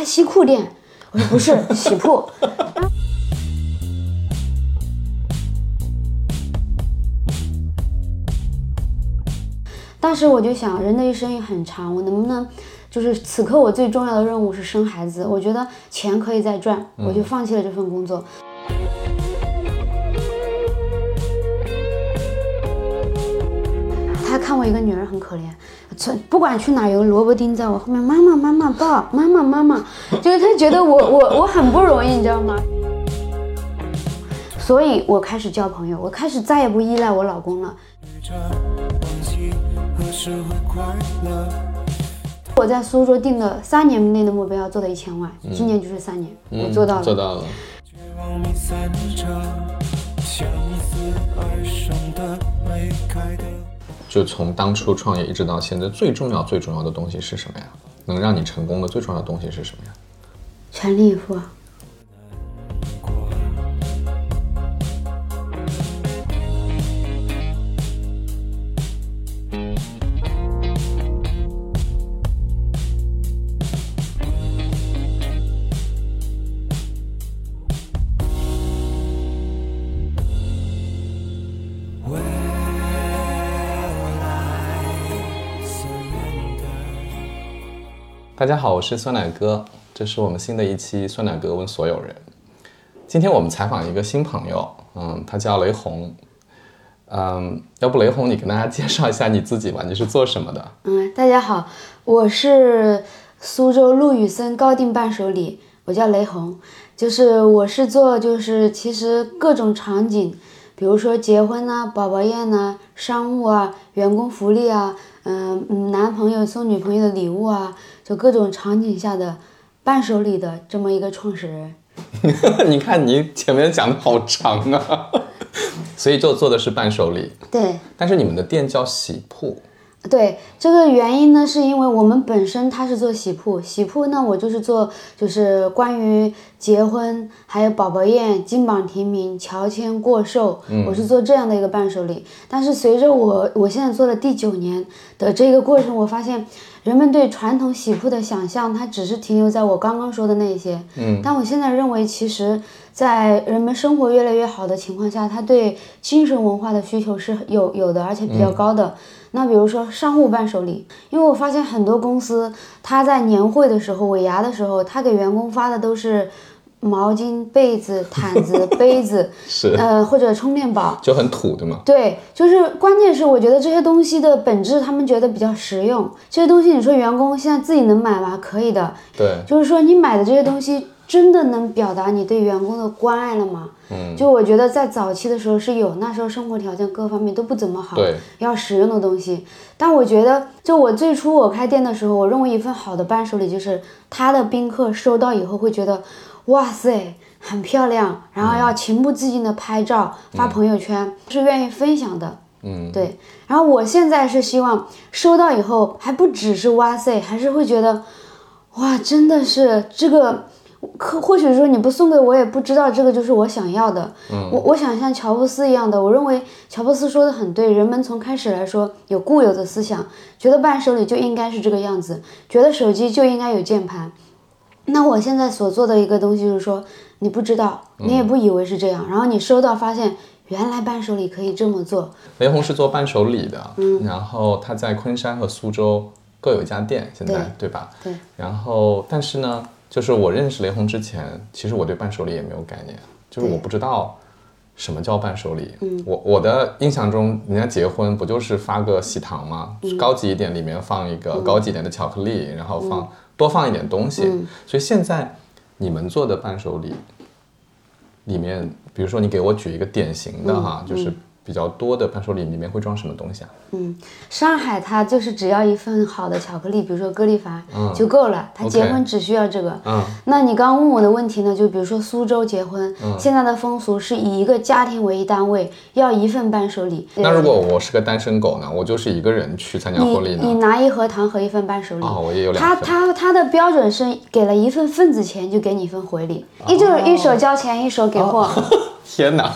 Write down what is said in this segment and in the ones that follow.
开西裤店。我说 不是，洗铺。当时我就想，人的一生也很长，我能不能就是此刻我最重要的任务是生孩子？我觉得钱可以再赚，我就放弃了这份工作。他看我一个女儿很可怜，从不管去哪有个萝卜丁在我后面，妈妈妈妈抱，妈妈妈妈，就是他觉得我我我很不容易，你知道吗？所以我开始交朋友，我开始再也不依赖我老公了。我在苏州定的三年内的目标要做到一千万，今年就是三年，我做到了。做到了。就从当初创业一直到现在，最重要最重要的东西是什么呀？能让你成功的最重要的东西是什么呀？全力以赴。大家好，我是酸奶哥，这是我们新的一期酸奶哥问所有人。今天我们采访一个新朋友，嗯，他叫雷红，嗯，要不雷红你跟大家介绍一下你自己吧，你是做什么的？嗯，大家好，我是苏州陆羽森高定伴手礼，我叫雷红，就是我是做就是其实各种场景，比如说结婚呐、宝宝宴呐、商务啊、员工福利啊，嗯，男朋友送女朋友的礼物啊。就各种场景下的伴手礼的这么一个创始人，你看你前面讲的好长啊，所以就做的是伴手礼。对，但是你们的店叫喜铺。对，这个原因呢，是因为我们本身他是做喜铺，喜铺呢我就是做就是关于结婚还有宝宝宴、金榜题名、乔迁过寿，我是做这样的一个伴手礼。但是随着我我现在做了第九年的这个过程，我发现人们对传统喜铺的想象，它只是停留在我刚刚说的那些。嗯，但我现在认为，其实，在人们生活越来越好的情况下，他对精神文化的需求是有有的，而且比较高的。那比如说商务伴手礼，因为我发现很多公司，他在年会的时候、尾牙的时候，他给员工发的都是毛巾、被子、毯子、杯子，是呃或者充电宝，就很土的嘛。对，就是关键是我觉得这些东西的本质，他们觉得比较实用。这些东西你说员工现在自己能买吗？可以的。对，就是说你买的这些东西。真的能表达你对员工的关爱了吗？嗯，就我觉得在早期的时候是有，那时候生活条件各方面都不怎么好，对，要实用的东西。但我觉得，就我最初我开店的时候，我认为一份好的伴手礼就是他的宾客收到以后会觉得，哇塞，很漂亮，然后要情不自禁的拍照发朋友圈，是愿意分享的。嗯，对。然后我现在是希望收到以后还不只是哇塞，还是会觉得，哇，真的是这个。可或许说你不送给我也不知道这个就是我想要的。嗯，我我想像乔布斯一样的，我认为乔布斯说的很对，人们从开始来说有固有的思想，觉得伴手礼就应该是这个样子，觉得手机就应该有键盘。那我现在所做的一个东西就是说，你不知道，你也不以为是这样，然后你收到发现原来伴手礼可以这么做。雷红是做伴手礼的，嗯，然后他在昆山和苏州各有一家店，现在对吧？对。然后但是呢？就是我认识雷红之前，其实我对伴手礼也没有概念，就是我不知道什么叫伴手礼。嗯，我我的印象中，人家结婚不就是发个喜糖吗？高级一点，里面放一个高级一点的巧克力，然后放多放一点东西。所以现在你们做的伴手礼里面，比如说你给我举一个典型的哈，就是。比较多的伴手礼里面会装什么东西啊？嗯，上海它就是只要一份好的巧克力，比如说歌丽凡就够了。他结婚只需要这个。嗯，那你刚刚问我的问题呢？就比如说苏州结婚，现在的风俗是以一个家庭为一单位，要一份伴手礼。那如果我是个单身狗呢？我就是一个人去参加婚礼呢？你拿一盒糖和一份伴手礼。哦，我也有两份。他他他的标准是给了一份份子钱就给你一份回礼，一就是一手交钱一手给货。天哪！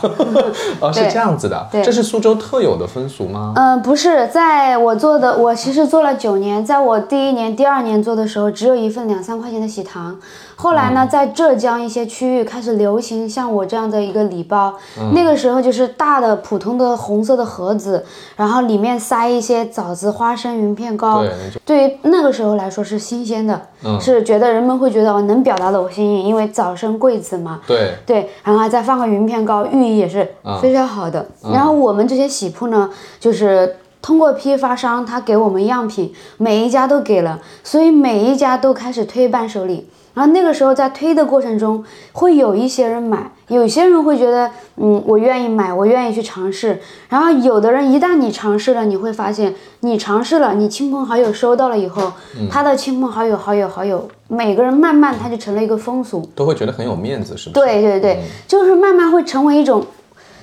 哦，是这样子的，对这是苏州特有的风俗吗？嗯、不是，在我做的，我其实做了九年，在我第一年、第二年做的时候，只有一份两三块钱的喜糖。后来呢，在浙江一些区域开始流行像我这样的一个礼包，那个时候就是大的普通的红色的盒子，然后里面塞一些枣子、花生、云片糕。对，对于那个时候来说是新鲜的，是觉得人们会觉得哦能表达的我心意，因为早生贵子嘛。对，对，然后还再放个云片糕，寓意也是非常好的。然后我们这些喜铺呢，就是通过批发商他给我们样品，每一家都给了，所以每一家都开始推伴手礼。然后那个时候在推的过程中，会有一些人买，有些人会觉得，嗯，我愿意买，我愿意去尝试。然后有的人一旦你尝试了，你会发现，你尝试了，你亲朋好友收到了以后，他的亲朋好友、好友、好友，每个人慢慢他就成了一个风俗。都会觉得很有面子，是不是？对对对，就是慢慢会成为一种，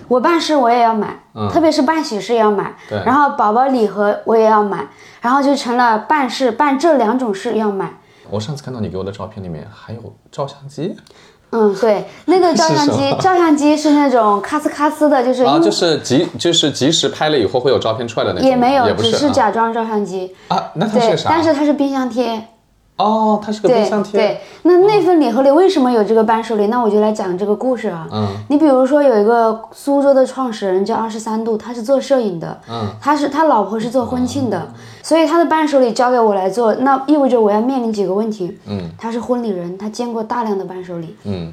我办事我也要买，特别是办喜事也要买，对然后宝宝礼盒我也要买，然后就成了办事办这两种事要买。我上次看到你给我的照片里面还有照相机嗯，对，那个照相机照相机是那种咔呲咔呲的，就是啊，就是即就是即时拍了以后会有照片出来的那种，也没有，只也不是只是假装照相机。啊，那它对是，啥？但是它是冰箱贴。哦，它是个冰对箱贴，对，那那份礼盒里为什么有这个伴手礼？那我就来讲这个故事啊。嗯，你比如说有一个苏州的创始人叫二十三度，他是做摄影的，嗯，他是他老婆是做婚庆的，所以他的伴手礼交给我来做，那意味着我要面临几个问题。嗯，他是婚礼人，他见过大量的伴手礼，嗯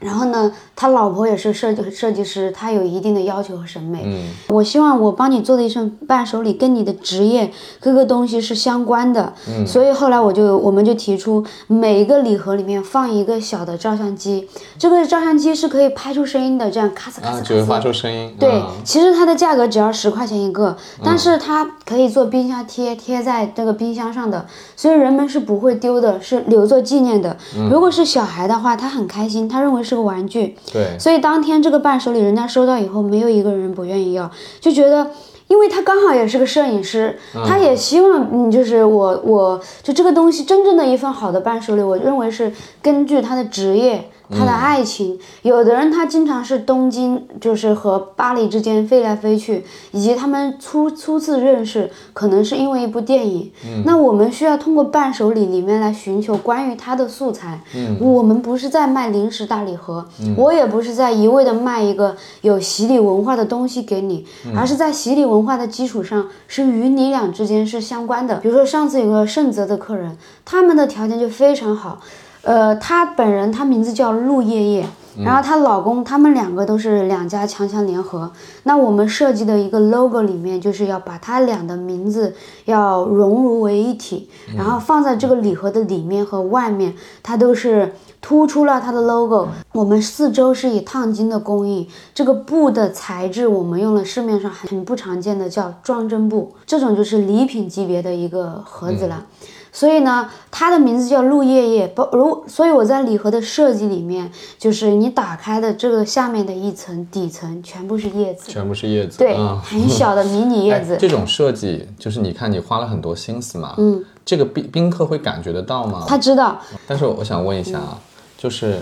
然后呢，他老婆也是设计设计师，他有一定的要求和审美。嗯。我希望我帮你做的一份伴手礼跟你的职业各个东西是相关的，嗯。所以后来我就我们就提出每一个礼盒里面放一个小的照相机，这个照相机是可以拍出声音的，这样咔嚓咔啊，嚓。就会发。出声音，对啊，其实它的价格只要十块钱一个，但是它可以做冰箱贴，贴在这个冰箱上的，所以人们是不会丢的，是留作纪念的。如果是小孩的话，他很开心，他认为是个玩具，对，所以当天这个伴手礼，人家收到以后，没有一个人不愿意要，就觉得，因为他刚好也是个摄影师，他也希望，嗯，就是我，我就这个东西真正的一份好的伴手礼，我认为是根据他的职业。他的爱情，有的人他经常是东京，就是和巴黎之间飞来飞去，以及他们初初次认识，可能是因为一部电影。那我们需要通过伴手礼里面来寻求关于他的素材。我们不是在卖零食大礼盒，我也不是在一味的卖一个有洗礼文化的东西给你，而是在洗礼文化的基础上，是与你俩之间是相关的。比如说上次有个盛泽的客人，他们的条件就非常好。呃，她本人她名字叫陆叶叶，然后她老公他们两个都是两家强强联合。那我们设计的一个 logo 里面，就是要把他俩的名字要融入为一体，然后放在这个礼盒的里面和外面，它都是突出了它的 logo。我们四周是以烫金的工艺，这个布的材质我们用了市面上很不常见的叫装帧布，这种就是礼品级别的一个盒子了。所以呢，它的名字叫陆叶叶，不如所以我在礼盒的设计里面，就是你打开的这个下面的一层底层全部是叶子，全部是叶子，对，嗯很小的迷你叶子。哎这种设计就是你看你花了很多心思嘛，嗯，这个宾宾客会感觉得到吗？他知道，但是我想问一下啊，就是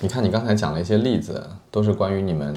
你看你刚才讲了一些例子，都是关于你们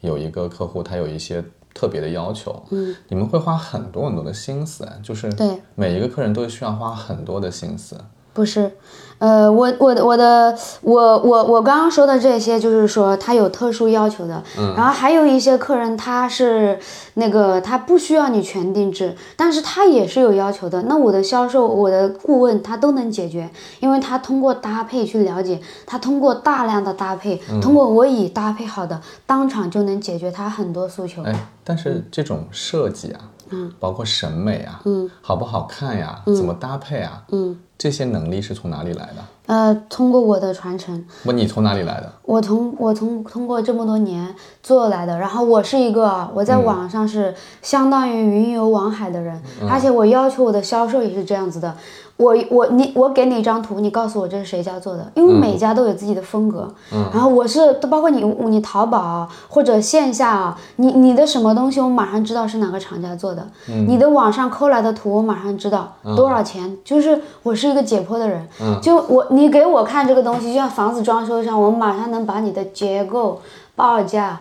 有一个客户他有一些特别的要求，嗯，你们会花很多很多的心思，就是对。每一个客人都需要花很多的心思，不是，呃，我我的我的我我我刚刚说的这些，就是说他有特殊要求的，嗯，然后还有一些客人他是那个他不需要你全定制，但是他也是有要求的。那我的销售，我的顾问他都能解决，因为他通过搭配去了解，他通过大量的搭配，通过我已搭配好的，当场就能解决他很多诉求。哎，但是这种设计啊，嗯，包括审美啊，嗯，好不好看呀，怎么搭配啊，嗯，这些能力是从哪里来的？呃，通过我的传承，不，你从哪里来的？我从我从通过这么多年做来的，然后我是一个啊我在网上是相当于云游网海的人，而且我要求我的销售也是这样子的。我我你我给你一张图，你告诉我这是谁家做的，因为每家都有自己的风格。然后我是都包括你你淘宝啊或者线下啊，你你的什么东西我马上知道是哪个厂家做的，你的网上抠来的图我马上知道多少钱，就是我是一个解剖的人，就我你给我看这个东西，就像房子装修上，我马上能把你的结构、报价。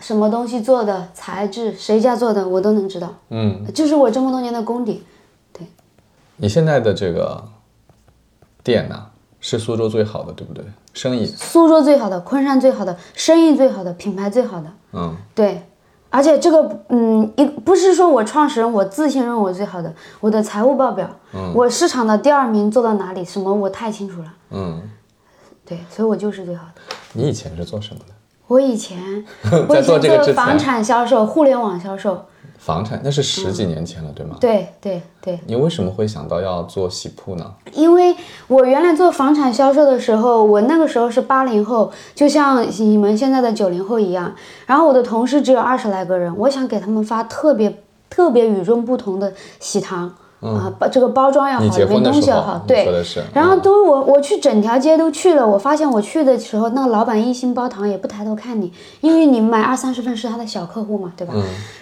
什么东西做的材质，谁家做的，我都能知道。嗯，就是我这么多年的功底。对你现在的这个店呢，是苏州最好的，对不对？生意，苏州最好的，昆山最好的，生意最好的，品牌最好的。嗯，对，而且这个，嗯，一不是说我创始人我自信认为我最好的，我的财务报表，我市场的第二名做到哪里，什么我太清楚了。嗯，对，所以我就是最好的。你以前是做什么的？我以前，我以做这个之前前做房产销售，互联网销售。房产，那是十几年前了，对吗？对对对，你为什么会想到要做喜铺呢？因为我原来做房产销售的时候，我那个时候是八零后，就像你们现在的九零后一样。然后我的同事只有二十来个人，我想给他们发特别特别与众不同的喜糖。啊，包这个包装要好，里面东西要好，，对说。的是，然后嗯都我我去整条街都去了，我发现我去的时候，那个老板一心包糖也不抬头看你，因为你买二三十份是他的小客户嘛，对吧？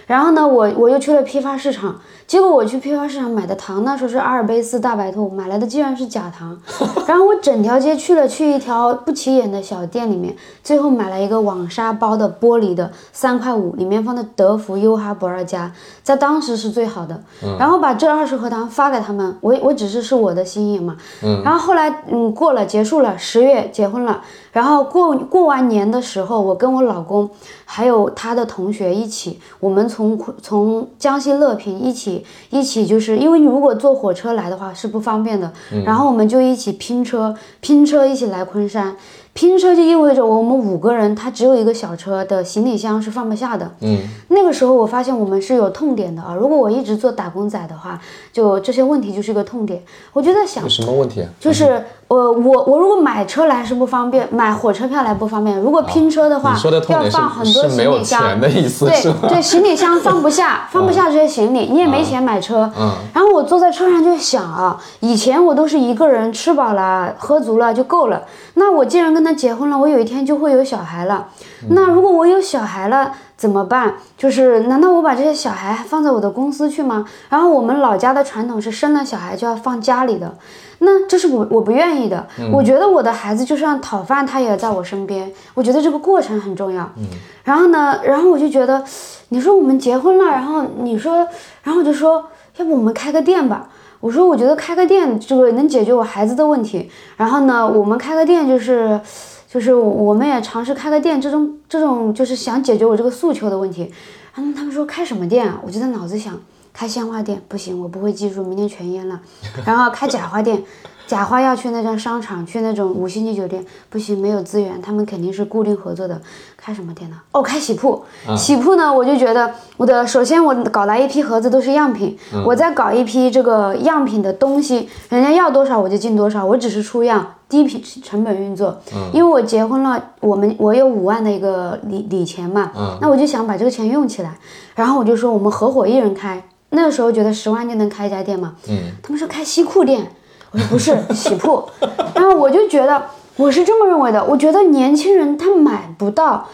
然后呢，我我又去了批发市场，结果我去批发市场买的糖，那时候是阿尔卑斯大白兔，买来的竟然是假糖。然后我整条街去了，去一条不起眼的小店里面，最后买了一个网纱包的玻璃的，三块五，里面放的德芙、优哈、不二家，在当时是最好的。然后把这二十盒糖发给他们，我我只是是我的心意嘛。然后后来嗯过了结束了，十月结婚了，然后过过完年的时候，我跟我老公还有他的同学一起，我们从从江西乐平一起一起，就是因为你如果坐火车来的话是不方便的，然后我们就一起拼车拼车一起来昆山。拼车就意味着我们五个人，他只有一个小车的行李箱是放不下的。嗯，那个时候我发现我们是有痛点的啊。如果我一直做打工仔的话，就这些问题就是一个痛点。我就在想有，什么问题？就是呃，我我如果买车来是不方便，买火车票来不方便。如果拼车的话，你说的要放很多行李箱钱的意思？对对，行李箱放不下，放不下这些行李，你也没钱买车。嗯然后我坐在车上就想啊，以前我都是一个人吃饱了喝足了就够了。那我既然跟他结婚了，我有一天就会有小孩了。那如果我有小孩了怎么办？就是难道我把这些小孩放在我的公司去吗？然后我们老家的传统是生了小孩就要放家里的，那这是我我不愿意的。我觉得我的孩子就算讨饭，他也在我身边。我觉得这个过程很重要。嗯然后呢，然后我就觉得，你说我们结婚了，然后你说，然后我就说，要不我们开个店吧。我说，我觉得开个店这个能解决我孩子的问题。然后呢，我们开个店就是，就是我们也尝试开个店，这种这种就是想解决我这个诉求的问题。然后他们说开什么店啊？我就在脑子想，开鲜花店不行，我不会技术，明天全淹了。然后开假花店，假花要去那种商场，去那种五星级酒店，不行，没有资源，他们肯定是固定合作的。开什么店呢？哦，开洗铺。洗铺呢，我就觉得我的首先我搞来一批盒子都是样品，我再搞一批这个样品的东西，人家要多少我就进多少，我只是出样。低品成本运作，因为我结婚了，我们我有五万的一个礼礼钱嘛，那我就想把这个钱用起来，然后我就说我们合伙一人开，那个时候觉得十万就能开一家店嘛，嗯，他们说开西裤店，我说不是洗铺，然后我就觉得我是这么认为的，我觉得年轻人他买不到啊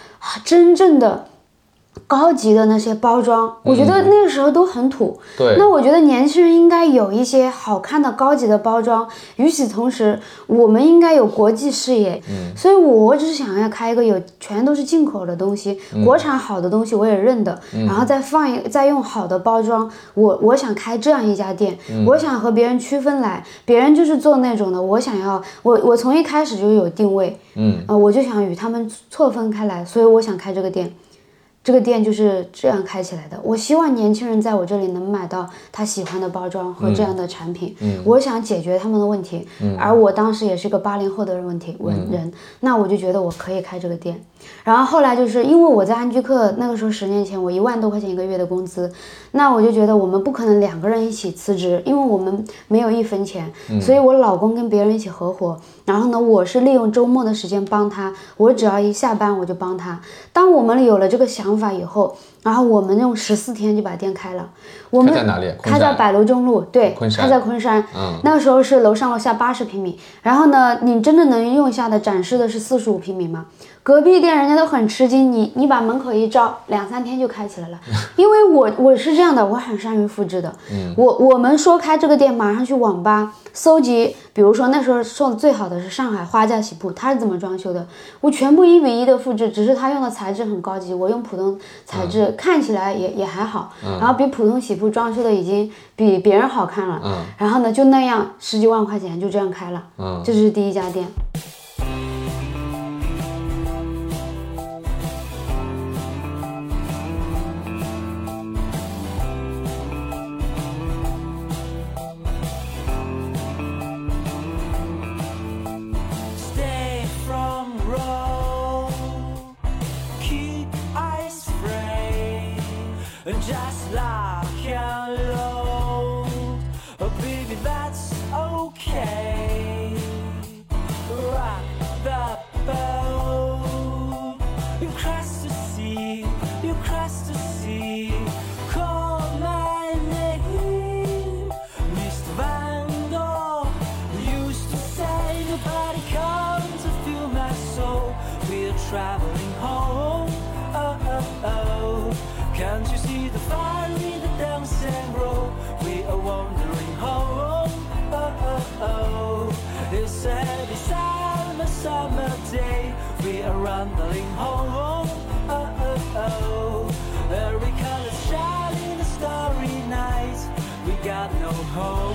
真正的高级的那些包装，我觉得那个时候都很土。对那我觉得年轻人应该有一些好看的高级的包装，与此同时，我们应该有国际视野。嗯，所以我只是想要开一个有全都是进口的东西，国产好的东西我也认的，然后再放一再用好的包装。我我想开这样一家店，我想和别人区分来，别人就是做那种的，我想要我我从一开始就有定位，嗯，呃，我就想与他们错分开来，所以我想开这个店。这个店就是这样开起来的。我希望年轻人在我这里能买到他喜欢的包装和这样的产品。嗯，我想解决他们的问题。嗯，而我当时也是个八零后的问题文人，那我就觉得我可以开这个店。然后后来就是因为我在安居客那个时候十年前我一万多块钱一个月的工资，那我就觉得我们不可能两个人一起辞职，因为我们没有一分钱，所以我老公跟别人一起合伙，然后呢，我是利用周末的时间帮他，我只要一下班我就帮他。当我们有了这个想法以后，然后我们用十四天就把店开了。我们开在哪里开在百楼中路，对，开在昆山。嗯，那个时候是楼上楼下八十平米，然后呢，你真正能用下的展示的是四十五平米吗？隔壁店人家都很吃惊，你你把门口一照，两三天就开起来了。因为我我是这样的，我很善于复制的。嗯，我我们说开这个店，马上去网吧搜集，比如说那时候做的最好的的是上海花架洗铺，它是怎么装修的，我全部一比一的复制，只是它用的材质很高级，我用普通材质，看起来也也还好，然后比普通洗铺装修的已经比别人好看了，然后呢就那样十几万块钱就这样开了，这是第一家店。stumbling home. Oh, uh, oh, uh, oh. Every color shining in the starry night. We got no home.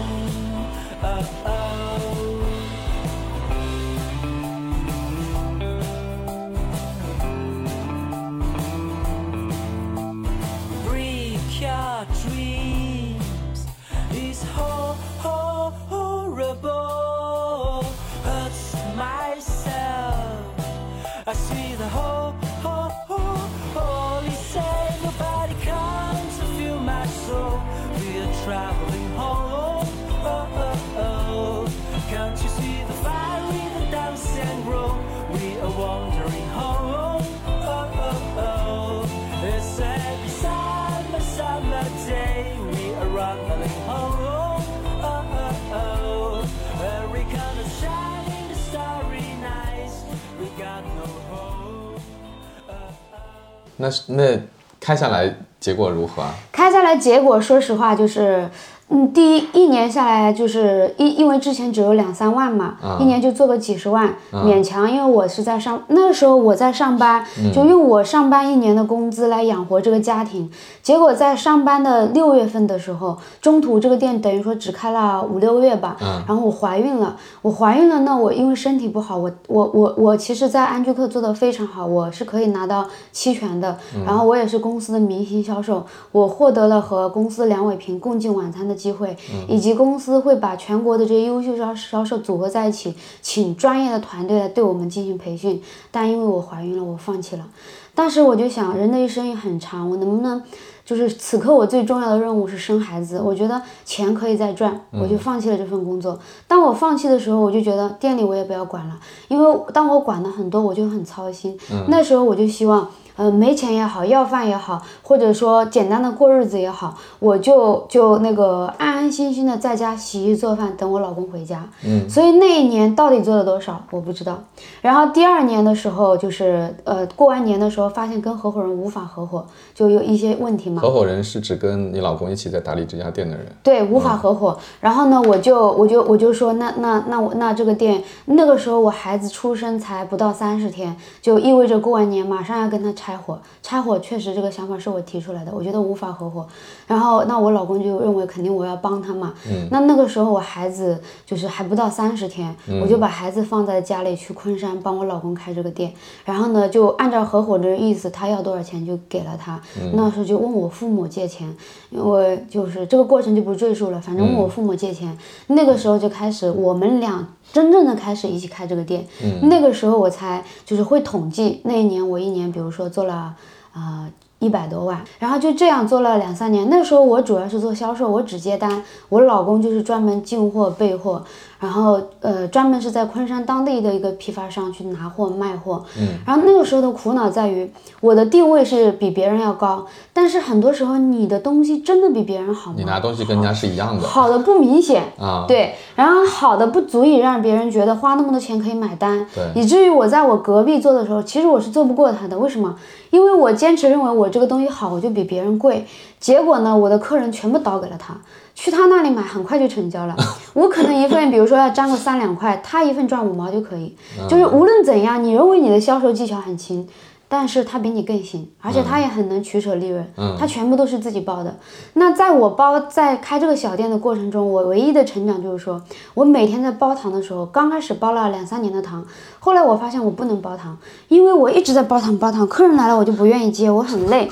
那那开下来结果如何？开下来结果，说实话就是。嗯，第一一年下来就是因因为之前只有两三万嘛，一年就做个几十万，勉强。因为我是在上那个时候我在上班，就用我上班一年的工资来养活这个家庭。结果在上班的六月份的时候，中途这个店等于说只开了五六个月吧。然后我怀孕了，我怀孕了，那我因为身体不好，我我我我其实，在安居客做的非常好，我是可以拿到期权的。然后我也是公司的明星销售，我获得了和公司梁伟平共进晚餐的。机会，以及公司会把全国的这些优秀销销售组合在一起，请专业的团队来对我们进行培训。但因为我怀孕了，我放弃了。当时我就想，人的一生也很长，我能不能就是此刻我最重要的任务是生孩子？我觉得钱可以再赚，我就放弃了这份工作。当我放弃的时候，我就觉得店里我也不要管了，因为当我管的很多，我就很操心。那时候我就希望。呃，没钱也好，要饭也好，或者说简单的过日子也好，我就就那个安安心心的在家洗衣做饭，等我老公回家。嗯，所以那一年到底做了多少，我不知道。然后第二年的时候，就是呃过完年的时候，发现跟合伙人无法合伙，就有一些问题嘛。合伙人是指跟你老公一起在打理这家店的人。对，无法合伙。然后呢，我就我就我就说，那那那我那这个店，那个时候我孩子出生才不到三十天，就意味着过完年马上要跟他。拆伙，拆伙确实这个想法是我提出来的，我觉得无法合伙。然后那我老公就认为肯定我要帮他嘛。嗯。那那个时候我孩子就是还不到三十天，我就把孩子放在家里去昆山帮我老公开这个店。然后呢，就按照合伙的意思，他要多少钱就给了他。嗯那时候就问我父母借钱，因为就是这个过程就不赘述了。反正问我父母借钱，那个时候就开始我们俩。真正的开始一起开这个店，嗯那个时候我才就是会统计那一年我一年，比如说做了啊一百多万，然后就这样做了两三年。那时候我主要是做销售，我只接单，我老公就是专门进货备货。然后，呃，专门是在昆山当地的一个批发商去拿货卖货。嗯。然后那个时候的苦恼在于，我的定位是比别人要高，但是很多时候你的东西真的比别人好吗？你拿东西跟人家是一样的。好的不明显啊。对。然后好的不足以让别人觉得花那么多钱可以买单。对。以至于我在我隔壁做的时候，其实我是做不过他的。为什么？因为我坚持认为我这个东西好，我就比别人贵。结果呢，我的客人全部倒给了他。去他那里买很快就成交了。我可能一份，比如说要粘个三两块，他一份赚五毛就可以。就是无论怎样，你认为你的销售技巧很轻。但是他比你更行，而且他也很能取舍利润，他全部都是自己包的。那在我包在开这个小店的过程中，我唯一的成长就是说，我每天在包糖的时候，刚开始包了两三年的糖，后来我发现我不能包糖，因为我一直在包糖包糖，客人来了我就不愿意接，我很累。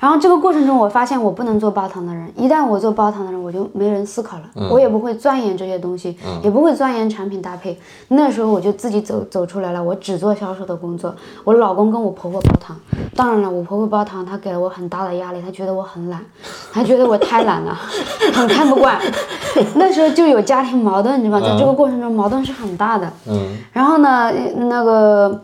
然后这个过程中，我发现我不能做包糖的人。一旦我做包糖的人，我就没人思考了，我也不会钻研这些东西，也不会钻研产品搭配。那时候我就自己走走出来了，我只做销售的工作。我老公跟我婆婆包糖，当然了，我婆婆包糖，她给了我很大的压力，她觉得我很懒，她觉得我太懒了，很看不惯。那时候就有家庭矛盾，你知道吗？在这个过程中，矛盾是很大的。嗯。然后呢，那个。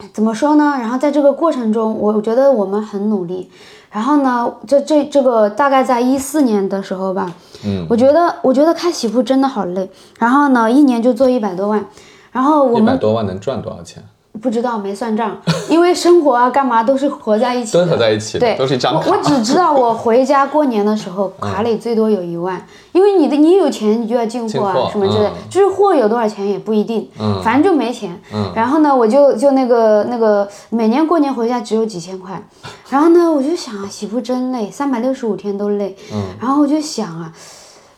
怎么说呢？然后在这个过程中，我觉得我们很努力。然后呢，这这这个大概在一四年的时候吧，嗯，我觉得我觉得开喜铺真的好累。然后呢，一年就做一百多万。然后我们一百多万能赚多少钱？不知道没算账，因为生活啊干嘛都是合在一起，都合在一起，对，都是一张卡。我只知道我回家过年的时候卡里最多有一万，因为你的你有钱你就要进货啊什么之类，就是货有多少钱也不一定，嗯，反正就没钱。嗯，然后呢，我就就那个那个每年过年回家只有几千块，然后呢，我就想啊，媳妇真累，三百六十五天都累，嗯，然后我就想啊，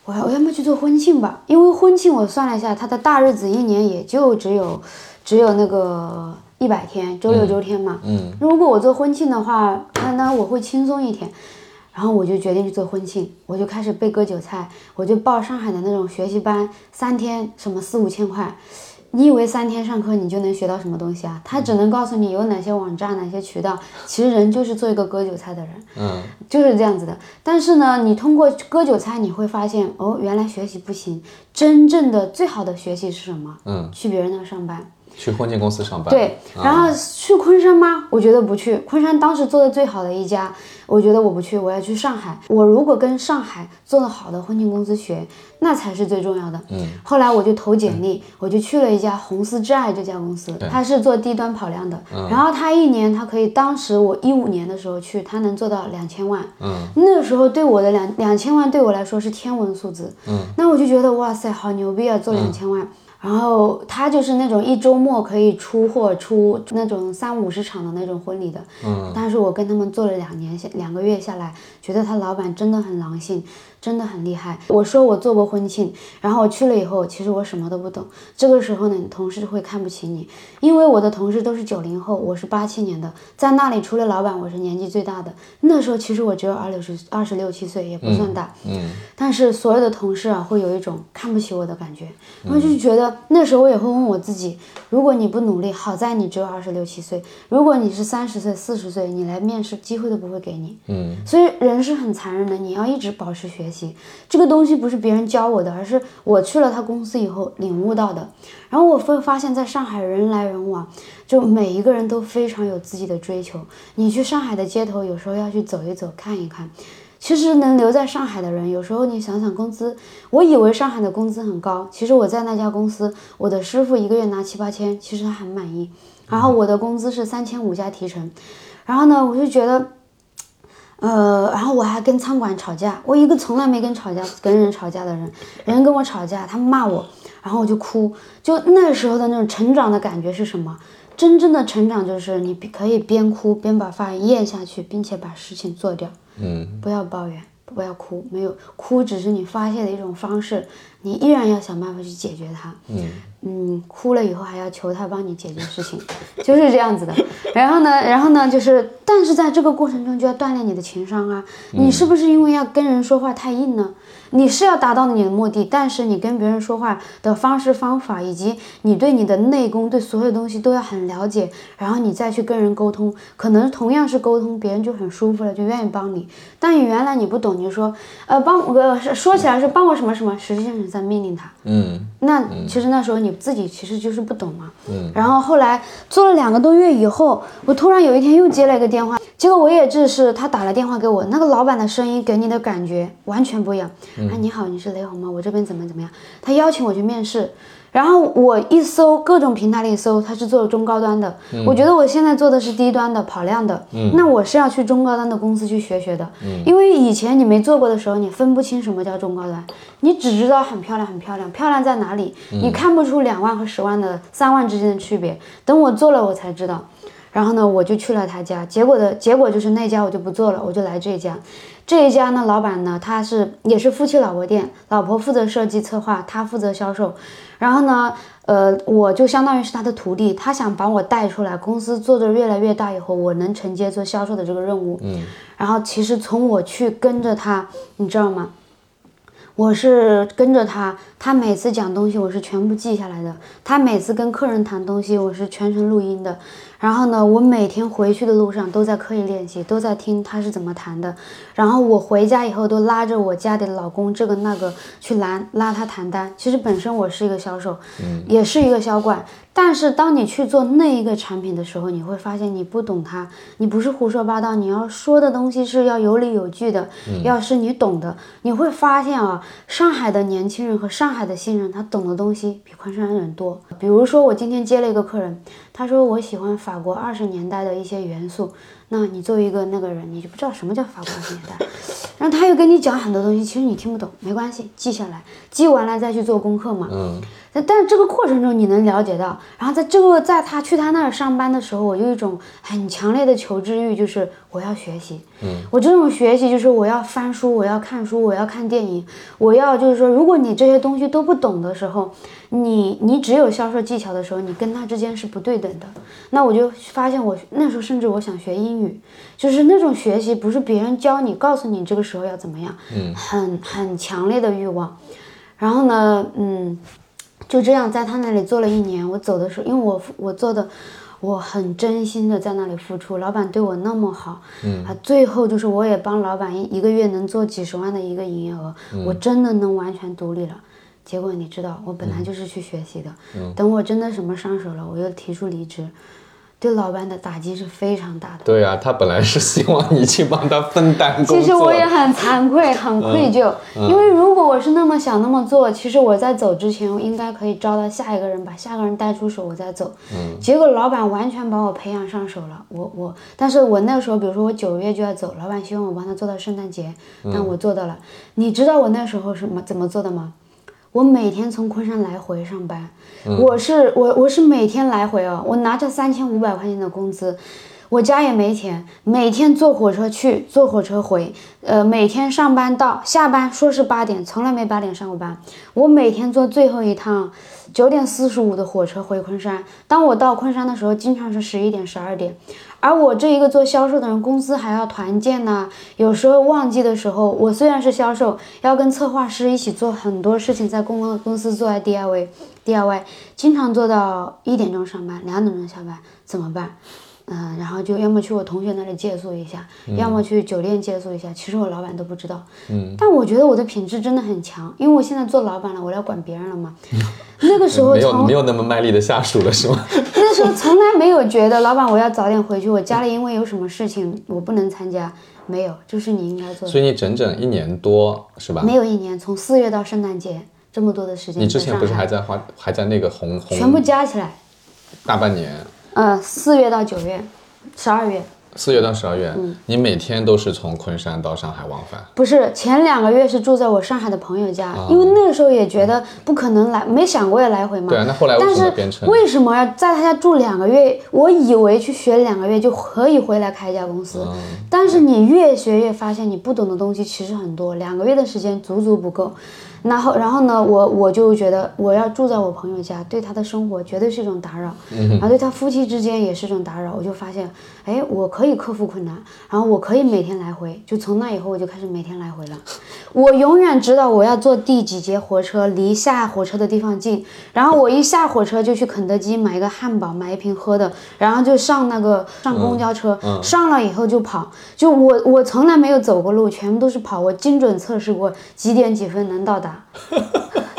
我要我要么去做婚庆吧，因为婚庆我算了一下，它的大日子一年也就只有。只有那个一百天，周六周天嘛。嗯。如果我做婚庆的话，那那我会轻松一天。然后我就决定去做婚庆，我就开始被割韭菜，我就报上海的那种学习班，三天什么四五千块。你以为三天上课你就能学到什么东西啊？他只能告诉你有哪些网站、哪些渠道。其实人就是做一个割韭菜的人，嗯，就是这样子的。但是呢，你通过割韭菜，你会发现哦，原来学习不行。真正的最好的学习是什么？嗯，去别人那上班。去婚庆公司上班，对，然后去昆山吗？我觉得不去。昆山当时做的最好的一家，我觉得我不去，我要去上海。我如果跟上海做的好的婚庆公司学，那才是最重要的。嗯。后来我就投简历，我就去了一家红丝挚爱这家公司，他是做低端跑量的。嗯。然后他一年他可以，当时我一五年的时候去，他能做到两千万。嗯。那个时候对我的两两千万对我来说是天文数字。嗯。那我就觉得哇塞，好牛逼啊，做两千万。然后他就是那种一周末可以出货出那种三五十场的那种婚礼的，嗯，但是我跟他们做了两年下两个月下来，觉得他老板真的很狼性。真的很厉害。我说我做过婚庆，然后我去了以后，其实我什么都不懂。这个时候呢，同事会看不起你，因为我的同事都是九零后，我是八七年的，在那里除了老板，我是年纪最大的。那时候其实我只有二六十二十六七岁，也不算大。嗯。但是所有的同事啊，会有一种看不起我的感觉。我就觉得那时候我也会问我自己：如果你不努力，好在你只有二十六七岁；如果你是三十岁、四十岁，你来面试机会都不会给你。嗯。所以人是很残忍的，你要一直保持学。这个东西不是别人教我的，而是我去了他公司以后领悟到的。然后我会发现，在上海人来人往，就每一个人都非常有自己的追求。你去上海的街头，有时候要去走一走，看一看。其实能留在上海的人，有时候你想想工资，我以为上海的工资很高，其实我在那家公司，我的师傅一个月拿七八千，其实他很满意。然后我的工资是三千五加提成。然后呢，我就觉得。呃，然后我还跟餐馆吵架，我一个从来没跟吵架跟人吵架的人，人跟我吵架，他们骂我，然后我就哭，就那时候的那种成长的感觉是什么？真正的成长就是你可以边哭边把饭咽下去，并且把事情做掉，嗯，不要抱怨。不要哭，没有哭只是你发泄的一种方式，你依然要想办法去解决它。嗯嗯，哭了以后还要求他帮你解决事情，就是这样子的。然后呢，然后呢，就是，但是在这个过程中就要锻炼你的情商啊。你是不是因为要跟人说话太硬呢？你是要达到你的目的，但是你跟别人说话的方式方法，以及你对你的内功，对所有东西都要很了解，然后你再去跟人沟通，可能同样是沟通，别人就很舒服了，就愿意帮你。但原来你不懂，你说，呃，帮我说起来是帮我什么什么，实际上是在命令他。嗯，那其实那时候你自己其实就是不懂嘛。嗯，然后后来做了两个多月以后，我突然有一天又接了一个电话。结果我也只是他打了电话给我，那个老板的声音给你的感觉完全不一样。啊，你好，你是雷红吗？我这边怎么怎么样？他邀请我去面试，然后我一搜各种平台里搜，他是做中高端的。我觉得我现在做的是低端的跑量的，那我是要去中高端的公司去学学的。因为以前你没做过的时候，你分不清什么叫中高端，你只知道很漂亮很漂亮，漂亮在哪里？你看不出两万和十万的三万之间的区别。等我做了，我才知道。然后呢，我就去了他家，结果的结果就是那家我就不做了，我就来这家。这一家呢，老板呢，他是也是夫妻老婆店，老婆负责设计策划，他负责销售。然后呢，呃，我就相当于是他的徒弟，他想把我带出来，公司做的越来越大以后，我能承接做销售的这个任务。嗯。然后其实从我去跟着他，你知道吗？我是跟着他，他每次讲东西我是全部记下来的，他每次跟客人谈东西我是全程录音的。然后呢，我每天回去的路上都在刻意练习，都在听他是怎么谈的。然后我回家以后都拉着我家里的老公这个那个去拦拉他谈单。其实本身我是一个销售，嗯，也是一个销冠。但是当你去做那一个产品的时候，你会发现你不懂它，你不是胡说八道，你要说的东西是要有理有据的。要是你懂的，你会发现啊，上海的年轻人和上海的新人，他懂的东西比昆山人多。比如说我今天接了一个客人。他说我喜欢法国二十年代的一些元素，那你作为一个那个人，你就不知道什么叫法国二十年代。然后他又跟你讲很多东西，其实你听不懂，没关系，记下来，记完了再去做功课嘛。嗯。但但是这个过程中你能了解到，然后在这个在他去他那儿上班的时候，我有一种很强烈的求知欲，就是我要学习。嗯。我这种学习就是我要翻书，我要看书，我要看电影，我要就是说，如果你这些东西都不懂的时候。你你只有销售技巧的时候，你跟他之间是不对等的。那我就发现，我那时候甚至我想学英语，就是那种学习不是别人教你，告诉你这个时候要怎么样，嗯，很很强烈的欲望。然后呢，嗯，就这样在他那里做了一年。我走的时候，因为我我做的，我很真心的在那里付出，老板对我那么好，嗯，啊，最后就是我也帮老板一一个月能做几十万的一个营业额，我真的能完全独立了。结果你知道，我本来就是去学习的。等我真的什么上手了，我又提出离职，对老板的打击是非常大的。对啊，他本来是希望你去帮他分担工作。其实我也很惭愧，很愧疚，因为如果我是那么想那么做，其实我在走之前，我应该可以招到下一个人，把下个人带出手，我再走。嗯。结果老板完全把我培养上手了，我我，但是我那时候，比如说我九月就要走，老板希望我帮他做到圣诞节，但我做到了。你知道我那时候是么怎么做的吗？我每天从昆山来回上班，我是我我是每天来回哦，我拿着三千五百块钱的工资，我家也没钱，每天坐火车去，坐火车回，呃，每天上班到下班说是八点，从来没八点上过班，我每天坐最后一趟九点四十五的火车回昆山，当我到昆山的时候，经常是十一点十二点。而我这一个做销售的人，公司还要团建呐。有时候旺季的时候，我虽然是销售，要跟策划师一起做很多事情，在公公司做 DIY，DIY，经常做到一点钟上班，两点钟下班，怎么办？嗯，然后就要么去我同学那里借宿一下，要么去酒店借宿一下。其实我老板都不知道。嗯。但我觉得我的品质真的很强，因为我现在做老板了，我要管别人了嘛。那个时候没有没有那么卖力的下属了，是吗？那时候从来没有觉得老板我要早点回去，我家里因为有什么事情我不能参加，没有，就是你应该做的。所以你整整一年多是吧？没有一年，从四月到圣诞节这么多的时间。你之前不是还在花还在那个红红？全部加起来，大半年。呃，四月到九月，十二月。四月到十二月，你每天都是从昆山到上海往返？不是，前两个月是住在我上海的朋友家，因为那个时候也觉得不可能来，没想过要来回嘛。对啊，那后来但是为什么要在他家住两个月？我以为去学两个月就可以回来开一家公司，但是你越学越发现你不懂的东西其实很多，两个月的时间足足不够。然后，然后呢，我我就觉得我要住在我朋友家，对他的生活绝对是一种打扰，然后对他夫妻之间也是一种打扰。我就发现，哎，我可以克服困难，然后我可以每天来回。就从那以后，我就开始每天来回了。我永远知道我要坐第几节火车，离下火车的地方近。然后我一下火车就去肯德基买一个汉堡，买一瓶喝的，然后就上那个上公交车，上了以后就跑。就我我从来没有走过路，全部都是跑。我精准测试过几点几分能到达。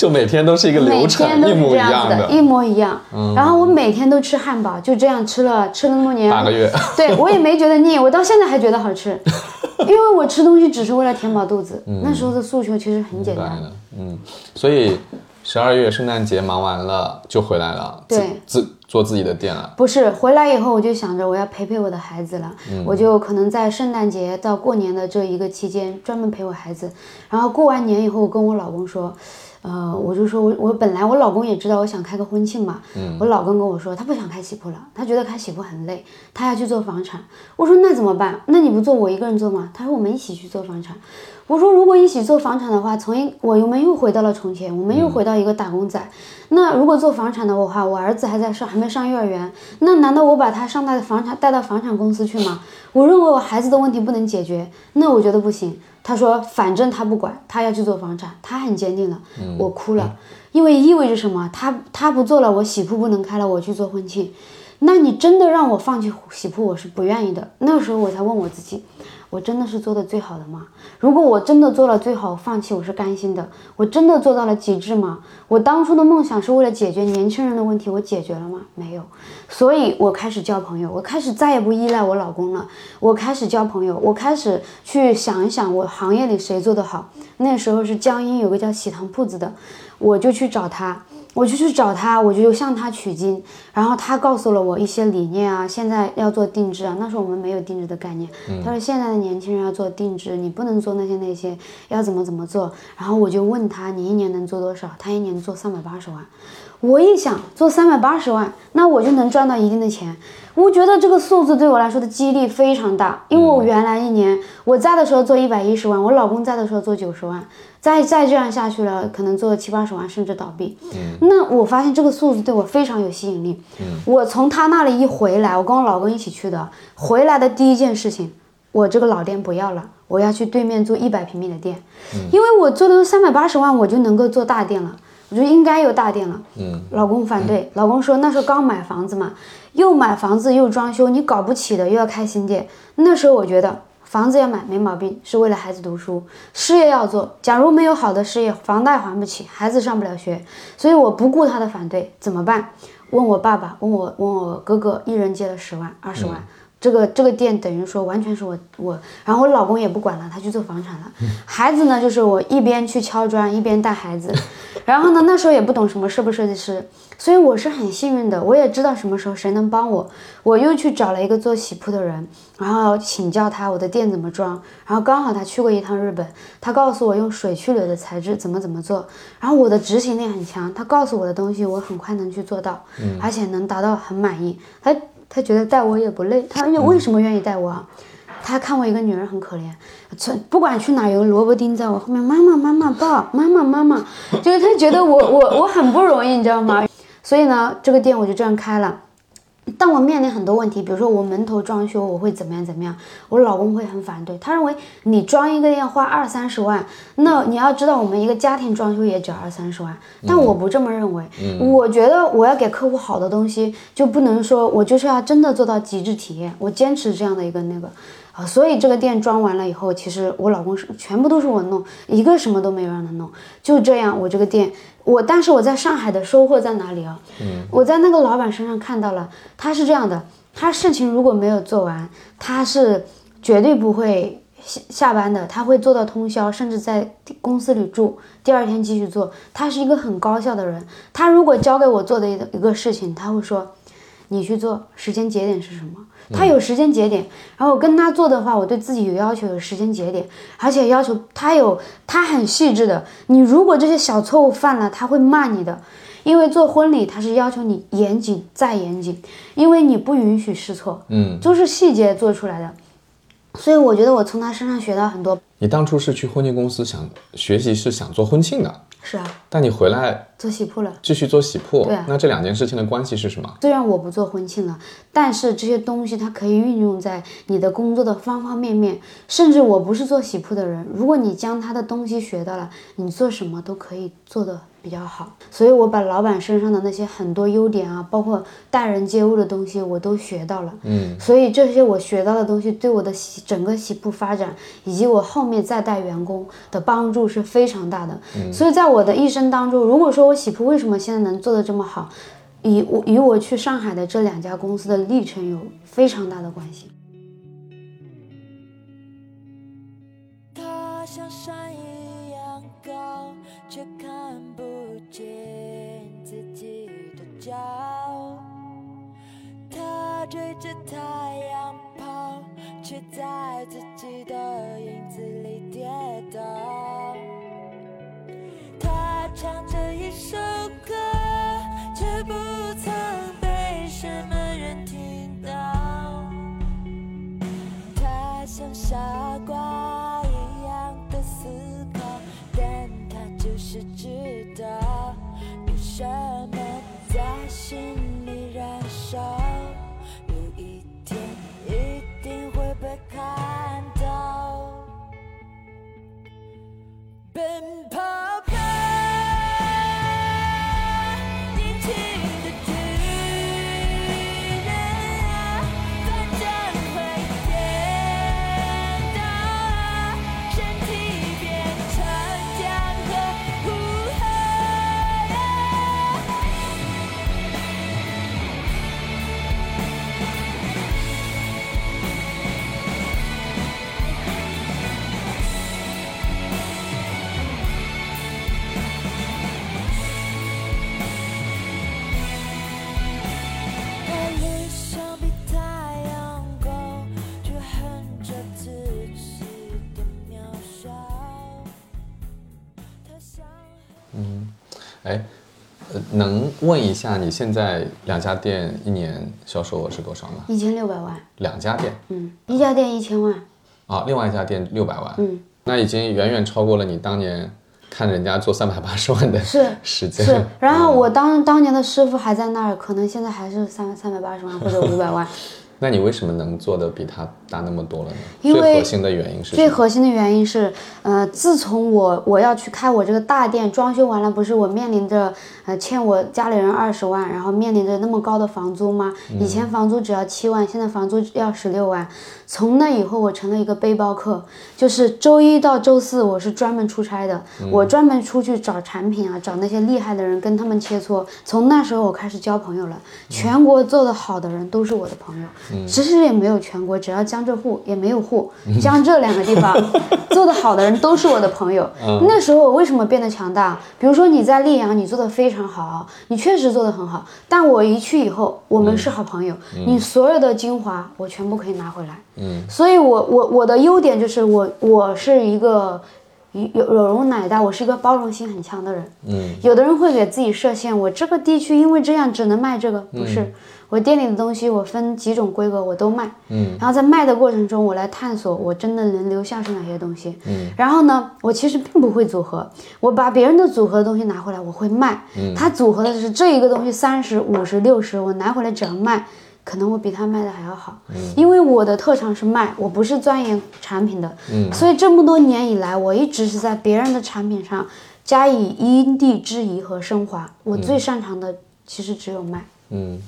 就每天都是一个流程，一模一样的，一模一样。然后我每天都吃汉堡，就这样吃了吃了那么多年，八个月。对我也没觉得腻，我到现在还觉得好吃，因为我吃东西只是为了填饱肚子。那时候的诉求其实很简单。嗯，所以。十二月圣诞节忙完了就回来了，对自做自己的店了。不是回来以后，我就想着我要陪陪我的孩子了，我就可能在圣诞节到过年的这一个期间专门陪我孩子。然后过完年以后，我跟我老公说，呃，我就说我我本来我老公也知道我想开个婚庆嘛，我老公跟我说他不想开喜铺了，他觉得开喜铺很累，他要去做房产。我说那怎么办？那你不做我一个人做吗？他说我们一起去做房产。我说如果一起做房产的话，从一我们又回到了从前，我们又回到一个打工仔。那如果做房产的话，我儿子还在上，还没上幼儿园，那难道我把他上到房产带到房产公司去吗？我认为我孩子的问题不能解决，那我觉得不行。他说反正他不管，他要去做房产，他很坚定了。我哭了，因为意味着什么？他他不做了，我喜铺不能开了，我去做婚庆。那你真的让我放弃喜铺，我是不愿意的。那个时候我才问我自己，我真的是做的最好的吗？如果我真的做了最好，放弃我是甘心的。我真的做到了极致吗？我当初的梦想是为了解决年轻人的问题，我解决了吗？没有。所以我开始交朋友，我开始再也不依赖我老公了。我开始交朋友，我开始去想一想我行业里谁做得好。那时候是江阴有个叫喜糖铺子的，我就去找他。我就去找他，我就向他取经，然后他告诉了我一些理念啊，现在要做定制啊，那时候我们没有定制的概念。他说现在的年轻人要做定制，你不能做那些那些，要怎么怎么做。然后我就问他，你一年能做多少？他一年做三百八十万。我一想做三百八十万，那我就能赚到一定的钱。我觉得这个数字对我来说的激励非常大，因为我原来一年我在的时候做一百一十万，我老公在的时候做九十万，再再这样下去了，可能做七八十万甚至倒闭。嗯，那我发现这个数字对我非常有吸引力。嗯，我从他那里一回来，我跟我老公一起去的，回来的第一件事情，我这个老店不要了，我要去对面租一百平米的店，因为我做的三百八十万，我就能够做大店了。我觉得应该有大店了。嗯，老公反对，老公说那时候刚买房子嘛，又买房子又装修，你搞不起的，又要开新店。那时候我觉得房子要买没毛病，是为了孩子读书，事业要做。假如没有好的事业，房贷还不起，孩子上不了学，所以我不顾他的反对，怎么办？问我爸爸，问我问我哥哥，一人借了十万、二十万。这个这个店等于说完全是我我，然后我老公也不管了，他去做房产了。孩子呢，就是我一边去敲砖一边带孩子，然后呢那时候也不懂什么设不设计师，所以我是很幸运的，我也知道什么时候谁能帮我，我又去找了一个做洗铺的人，然后请教他我的店怎么装，然后刚好他去过一趟日本，他告诉我用水去柳的材质怎么怎么做，然后我的执行力很强，他告诉我的东西我很快能去做到，而且能达到很满意，他。他觉得带我也不累，他为什么愿意带我啊？他看我一个女人很可怜，从不管去哪有个萝卜丁在我后面，妈妈妈妈抱，妈妈妈妈，就是他觉得我我我很不容易，你知道吗？所以呢，这个店我就这样开了。但我面临很多问题，比如说我门头装修，我会怎么样怎么样？我老公会很反对，他认为你装一个店花二三十万，那你要知道我们一个家庭装修也只要二三十万，但我不这么认为。我觉得我要给客户好的东西，就不能说我就是要真的做到极致体验，我坚持这样的一个那个啊。所以这个店装完了以后，其实我老公是全部都是我弄，一个什么都没有让他弄，就这样我这个店。我但是我在上海的收获在哪里啊？嗯，我在那个老板身上看到了，他是这样的，他事情如果没有做完，他是绝对不会下下班的，他会做到通宵，甚至在公司里住，第二天继续做。他是一个很高效的人，他如果交给我做的一一个事情，他会说，你去做，时间节点是什么？他有时间节点，然后我跟他做的话，我对自己有要求，有时间节点，而且要求他有，他很细致的。你如果这些小错误犯了，他会骂你的，因为做婚礼他是要求你严谨再严谨，因为你不允许试错，嗯，都是细节做出来的。所以我觉得我从他身上学到很多。你当初是去婚庆公司想学习，是想做婚庆的。是啊，但你回来做喜铺了，继续做喜铺。对啊，那这两件事情的关系是什么？虽然我不做婚庆了，但是这些东西它可以运用在你的工作的方方面面。甚至我不是做喜铺的人，如果你将他的东西学到了，你做什么都可以做的比较好。所以我把老板身上的那些很多优点啊，包括待人接物的东西，我都学到了。嗯，所以这些我学到的东西对我的喜整个喜铺发展以及我后面再带员工的帮助是非常大的。所以在我的一生当中，如果说我喜铺为什么现在能做得这么好，与我与我去上海的这两家公司的历程有非常大的关系。在自己的影子里跌倒。唱着一首歌，却不曾被什么人听到。他像傻瓜一样的思考，但他就是知道有什么在心里燃烧，有一天一定会被看到。奔跑吧，能问一下你现在两家店一年销售额是多少吗？一千六百万，两家店嗯，一家店一千万，啊，另外一家店六百万，嗯，那已经远远超过了你当年看人家做三百八十万的是时间。是。然后我当当年的师傅还在那儿，可能现在还是三三百八十万或者五百万。那你为什么能做的比他大那么多了呢？因为最核心的原因是什么？最核心的原因是，呃，自从我我要去开我这个大店，装修完了，不是我面临着呃欠我家里人二十万，然后面临着那么高的房租吗？以前房租只要七万，现在房租要十六万。从那以后，我成了一个背包客，就是周一到周四我是专门出差的，我专门出去找产品啊，找那些厉害的人跟他们切磋。从那时候我开始交朋友了，全国做得好的人都是我的朋友。其实也没有全国，只要江浙沪也没有沪，江浙两个地方 做得好的人都是我的朋友。那时候我为什么变得强大？比如说你在溧阳，你做的非常好，你确实做得很好，但我一去以后，我们是好朋友，你所有的精华我全部可以拿回来。嗯，所以我我我的优点就是我我是一个有有有容乃大，我是一个包容心很强的人。嗯，有的人会给自己设限，我这个地区因为这样只能卖这个，不是。我店里的东西我分几种规格我都卖，嗯，然后在卖的过程中我来探索我真的能留下是哪些东西，嗯，然后呢，我其实并不会组合，我把别人的组合的东西拿回来我会卖，嗯，他组合的是这一个东西三十五十六十，我拿回来只要卖，可能我比他卖的还要好，嗯，因为我的特长是卖，我不是钻研产品的，嗯，所以这么多年以来，我一直是在别人的产品上加以因地制宜和升华，我最擅长的其实只有卖。嗯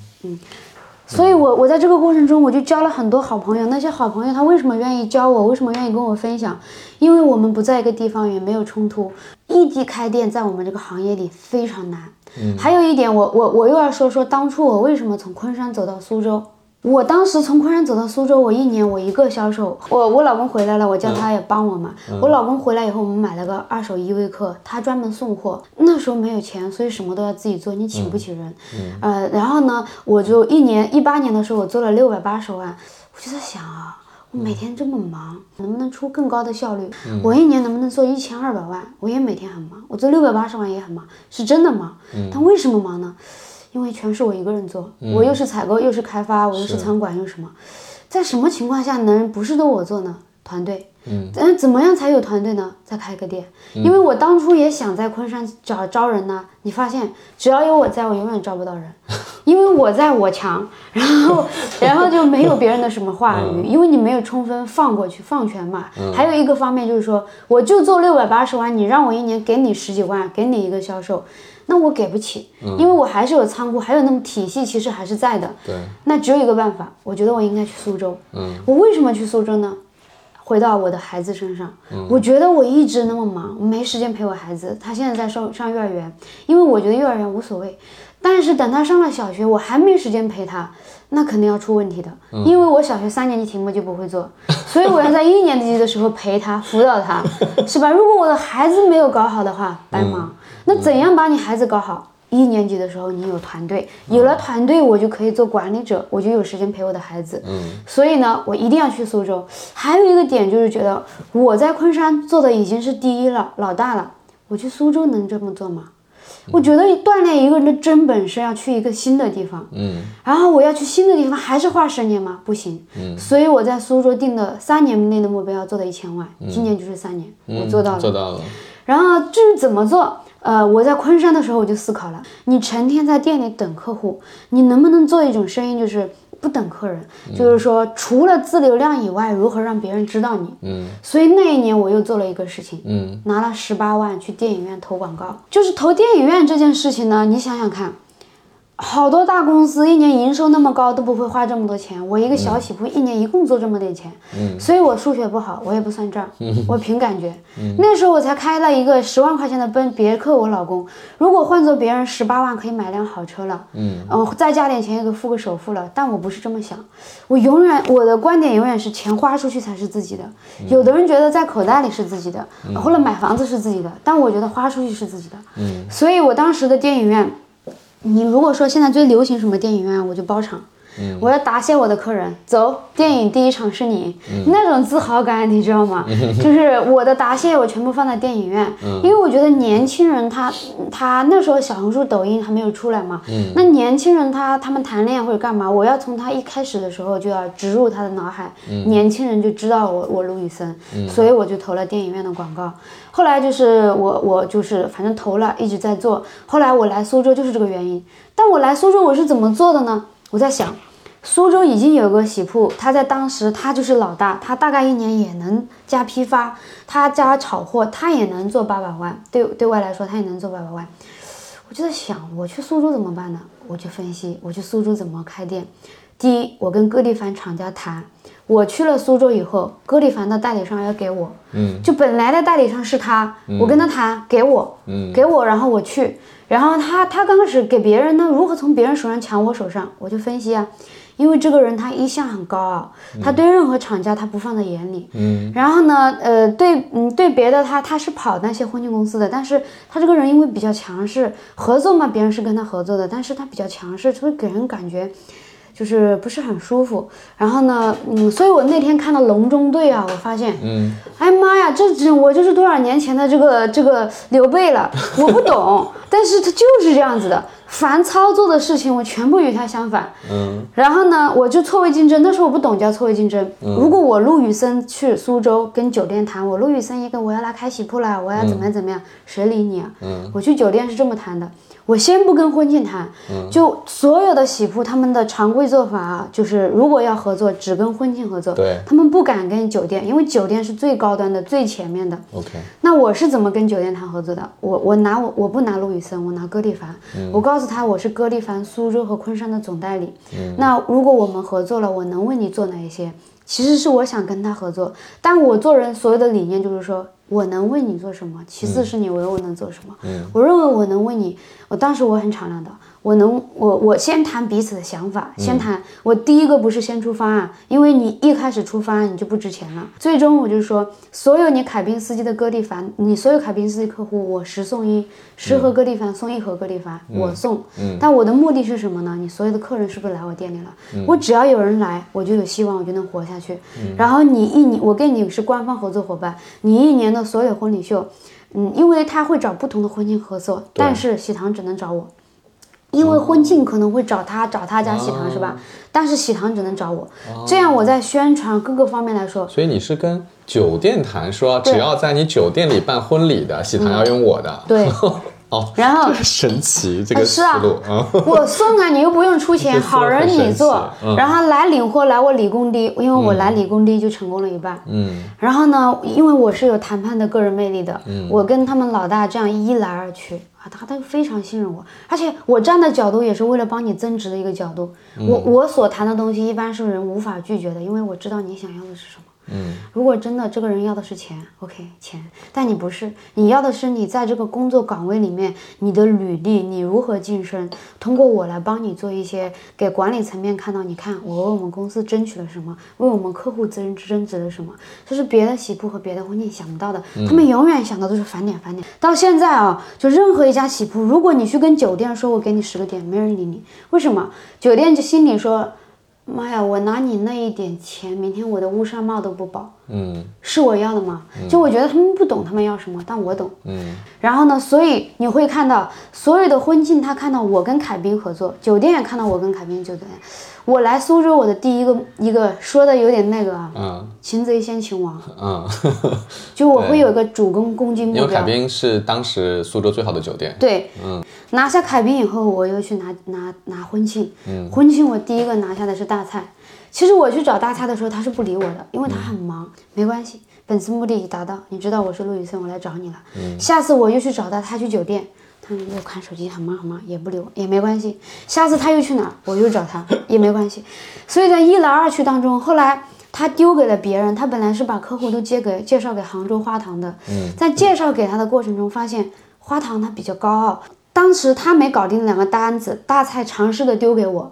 所以我我在这个过程中，我就交了很多好朋友。那些好朋友他为什么愿意教我？为什么愿意跟我分享？因为我们不在一个地方，也没有冲突。异地开店在我们这个行业里非常难。嗯，还有一点，我我我又要说说当初我为什么从昆山走到苏州。我当时从昆山走到苏州，我一年我一个销售。我我老公回来了，我叫他也帮我嘛。我老公回来以后，我们买了个二手依维柯，他专门送货。那时候没有钱，所以什么都要自己做，你请不起人。呃，然后呢，我就一年一八年的时候，我做了六百八十万。我就在想啊，我每天这么忙，能不能出更高的效率？我一年能不能做一千二百万？我也每天很忙，我做六百八十万也很忙，是真的忙。但为什么忙呢？因为全是我一个人做，我又是采购，又是开发，我又是仓管，又什么，在什么情况下能不是都我做呢？团队，嗯，但怎么样才有团队呢？再开个店，因为我当初也想在昆山找招人呢，你发现只要有我在，我永远招不到人，因为我在我强，然后 然后就没有别人的什么话语，因为你没有充分放过去放权嘛。还有一个方面就是说，我就做六百八十万，你让我一年给你十几万，给你一个销售。那我给不起，因为我还是有仓库，还有那么体系，其实还是在的。对，那只有一个办法，我觉得我应该去苏州。嗯，我为什么去苏州呢？回到我的孩子身上，我觉得我一直那么忙，我没时间陪我孩子。他现在在上上幼儿园，因为我觉得幼儿园无所谓，但是等他上了小学，我还没时间陪他，那肯定要出问题的。因为我小学三年级题目就不会做，所以我要在一年级的时候陪他，辅导他，是吧？如果我的孩子没有搞好的话，白忙。那怎样把你孩子搞好？一年级的时候你有团队，有了团队我就可以做管理者，我就有时间陪我的孩子。嗯，所以呢，我一定要去苏州。还有一个点就是觉得我在昆山做的已经是第一了，老大了，我去苏州能这么做吗？我觉得锻炼一个人的真本事要去一个新的地方，嗯然后我要去新的地方，还是花十年吗？不行。嗯所以我在苏州定的三年内的目标要做到一千万，今年就是三年，我做到了。嗯做到了。然后至于怎么做，呃，我在昆山的时候我就思考了，你成天在店里等客户，你能不能做一种生意，就是不等客人，就是说除了自流量以外，如何让别人知道你？嗯所以那一年我又做了一个事情，嗯拿了十八万去电影院投广告。就是投电影院这件事情呢，你想想看，好多大公司一年营收那么高都不会花这么多钱，我一个小起步一年一共做这么点钱，嗯。所以我数学不好，我也不算账，我凭感觉。嗯。那时候我才开了一个十万块钱的奔别克，我老公如果换做别人十八万可以买辆好车了，嗯。嗯，再加点钱也给付个首付了，但我不是这么想，我永远我的观点永远是钱花出去才是自己的。有的人觉得在口袋里是自己的，或者买房子是自己的，但我觉得花出去是自己的。嗯。所以我当时的电影院，你如果说现在最流行什么电影院，我就包场。我要答谢我的客人，走，电影第一场是你，那种自豪感你知道吗？就是我的答谢，我全部放在电影院，因为我觉得年轻人他他那时候小红书、抖音还没有出来嘛，那年轻人他他们谈恋爱或者干嘛，我要从他一开始的时候就要植入他的脑海，年轻人就知道我我卢宇森，所以我就投了电影院的广告。后来就是我我就是反正投了，一直在做。后来我来苏州就是这个原因。但我来苏州我是怎么做的呢？我在想，苏州已经有个喜铺，他在当时他就是老大，他大概一年也能加批发，他加炒货，他也能做八百万。对对外来说，他也能做八百万。我就在想，我去苏州怎么办呢？我就分析，我去苏州怎么开店。第一，我跟各地方厂家谈，我去了苏州以后，歌地凡的代理商要给我，嗯。就本来的代理商是他，我跟他谈，给我，嗯。给我，然后我去，然后他他刚开始给别人呢，如何从别人手上抢我手上，我就分析啊，因为这个人他一向很高傲，他对任何厂家他不放在眼里，嗯。然后呢，呃，对，嗯，对别的他他是跑那些婚庆公司的，但是他这个人因为比较强势，合作嘛，别人是跟他合作的，但是他比较强势，就会给人感觉。就是不是很舒服，然后呢，嗯，所以我那天看到隆中对啊，我发现，嗯。哎妈呀，这这我就是多少年前的这个这个刘备了，我不懂，但是他就是这样子的，凡操作的事情我全部与他相反。嗯。然后呢，我就错位竞争，那时候我不懂叫错位竞争。如果我陆羽森去苏州跟酒店谈，我陆羽森一个我要来开喜铺了，我要怎么样怎么样，谁理你啊？嗯。我去酒店是这么谈的，我先不跟婚庆谈，就所有的喜铺他们的常规做法啊，就是如果要合作，只跟婚庆合作，对他们不敢跟酒店，因为酒店是最高端的、最前面的。，OK，那我是怎么跟酒店谈合作的？我我拿我我不拿陆羽森，我拿歌地凡。我告诉他我是歌地凡苏州和昆山的总代理。那如果我们合作了，我能为你做哪一些？其实是我想跟他合作，但我做人所有的理念就是说我能为你做什么，其次是你为我能做什么。我认为我能为你，我当时我很敞亮的，我能我我先谈彼此的想法，先谈我第一个不是先出方案，因为你一开始出方案你就不值钱了。最终我就说，所有你凯宾斯基的歌地凡，你所有凯宾斯基客户我十送一，十盒歌地凡送一盒歌地凡，我送。但我的目的是什么呢？你所有的客人是不是来我店里了？我只要有人来，我就有希望，我就能活下去。然后你一年，我跟你是官方合作伙伴，你一年的所有婚礼秀，嗯，因为他会找不同的婚庆合作，但是喜糖只能找我。因为婚庆可能会找他，找他家喜糖是吧？但是喜糖只能找我，这样我在宣传各个方面来说，所以你是跟酒店谈说，只要在你酒店里办婚礼的喜糖要用我的，对，哦，然后神奇 这个思是啊路啊，我送啊，你又不用出钱，好人你做，嗯然后来领货来我理工低，因为我来理工低就成功了一半。嗯然后呢，因为我是有谈判的个人魅力的，我跟他们老大这样一来二去啊，他他非常信任我，而且我站的角度也是为了帮你增值的一个角度。我我所谈的东西一般是人无法拒绝的，因为我知道你想要的是什么。嗯，如果真的这个人要的是钱，OK，钱，但你不是，你要的是你在这个工作岗位里面你的履历，你如何晋升，通过我来帮你做一些给管理层面看到，你看我为我们公司争取了什么，为我们客户增增值了什么，这是别的喜铺和别的婚庆想不到的，他们永远想的都是返点返点。到现在啊，就任何一家喜铺，如果你去跟酒店说我给你十个点，没人理你，为什么？酒店就心里说。妈呀！我拿你那一点钱，明天我的乌纱帽都不保，嗯是我要的吗？就我觉得他们不懂他们要什么，但我懂。嗯然后呢，所以你会看到所有的婚庆，他看到我跟凯宾合作，酒店也看到我跟凯宾酒店。我来苏州，我的第一个一个说的有点那个啊，嗯擒贼先擒王，嗯，就我会有一个主攻攻击目因为凯。宾是当时苏州最好的酒店。对，嗯拿下凯宾以后，我又去拿拿拿婚庆。嗯婚庆我第一个拿下的是大菜。其实我去找大菜的时候，他是不理我的，因为他很忙。没关系，本次目的已达到。你知道我是陆宇森，我来找你了。嗯下次我又去找他，他去酒店，他又看手机，很忙很忙，也不理我，也没关系。下次他又去哪儿，我又找他，也没关系。所以在一来二去当中，后来他丢给了别人，他本来是把客户都接给介绍给杭州花堂的，在介绍给他的过程中，发现花堂他比较高傲，当时他没搞定两个单子，大菜尝试的丢给我，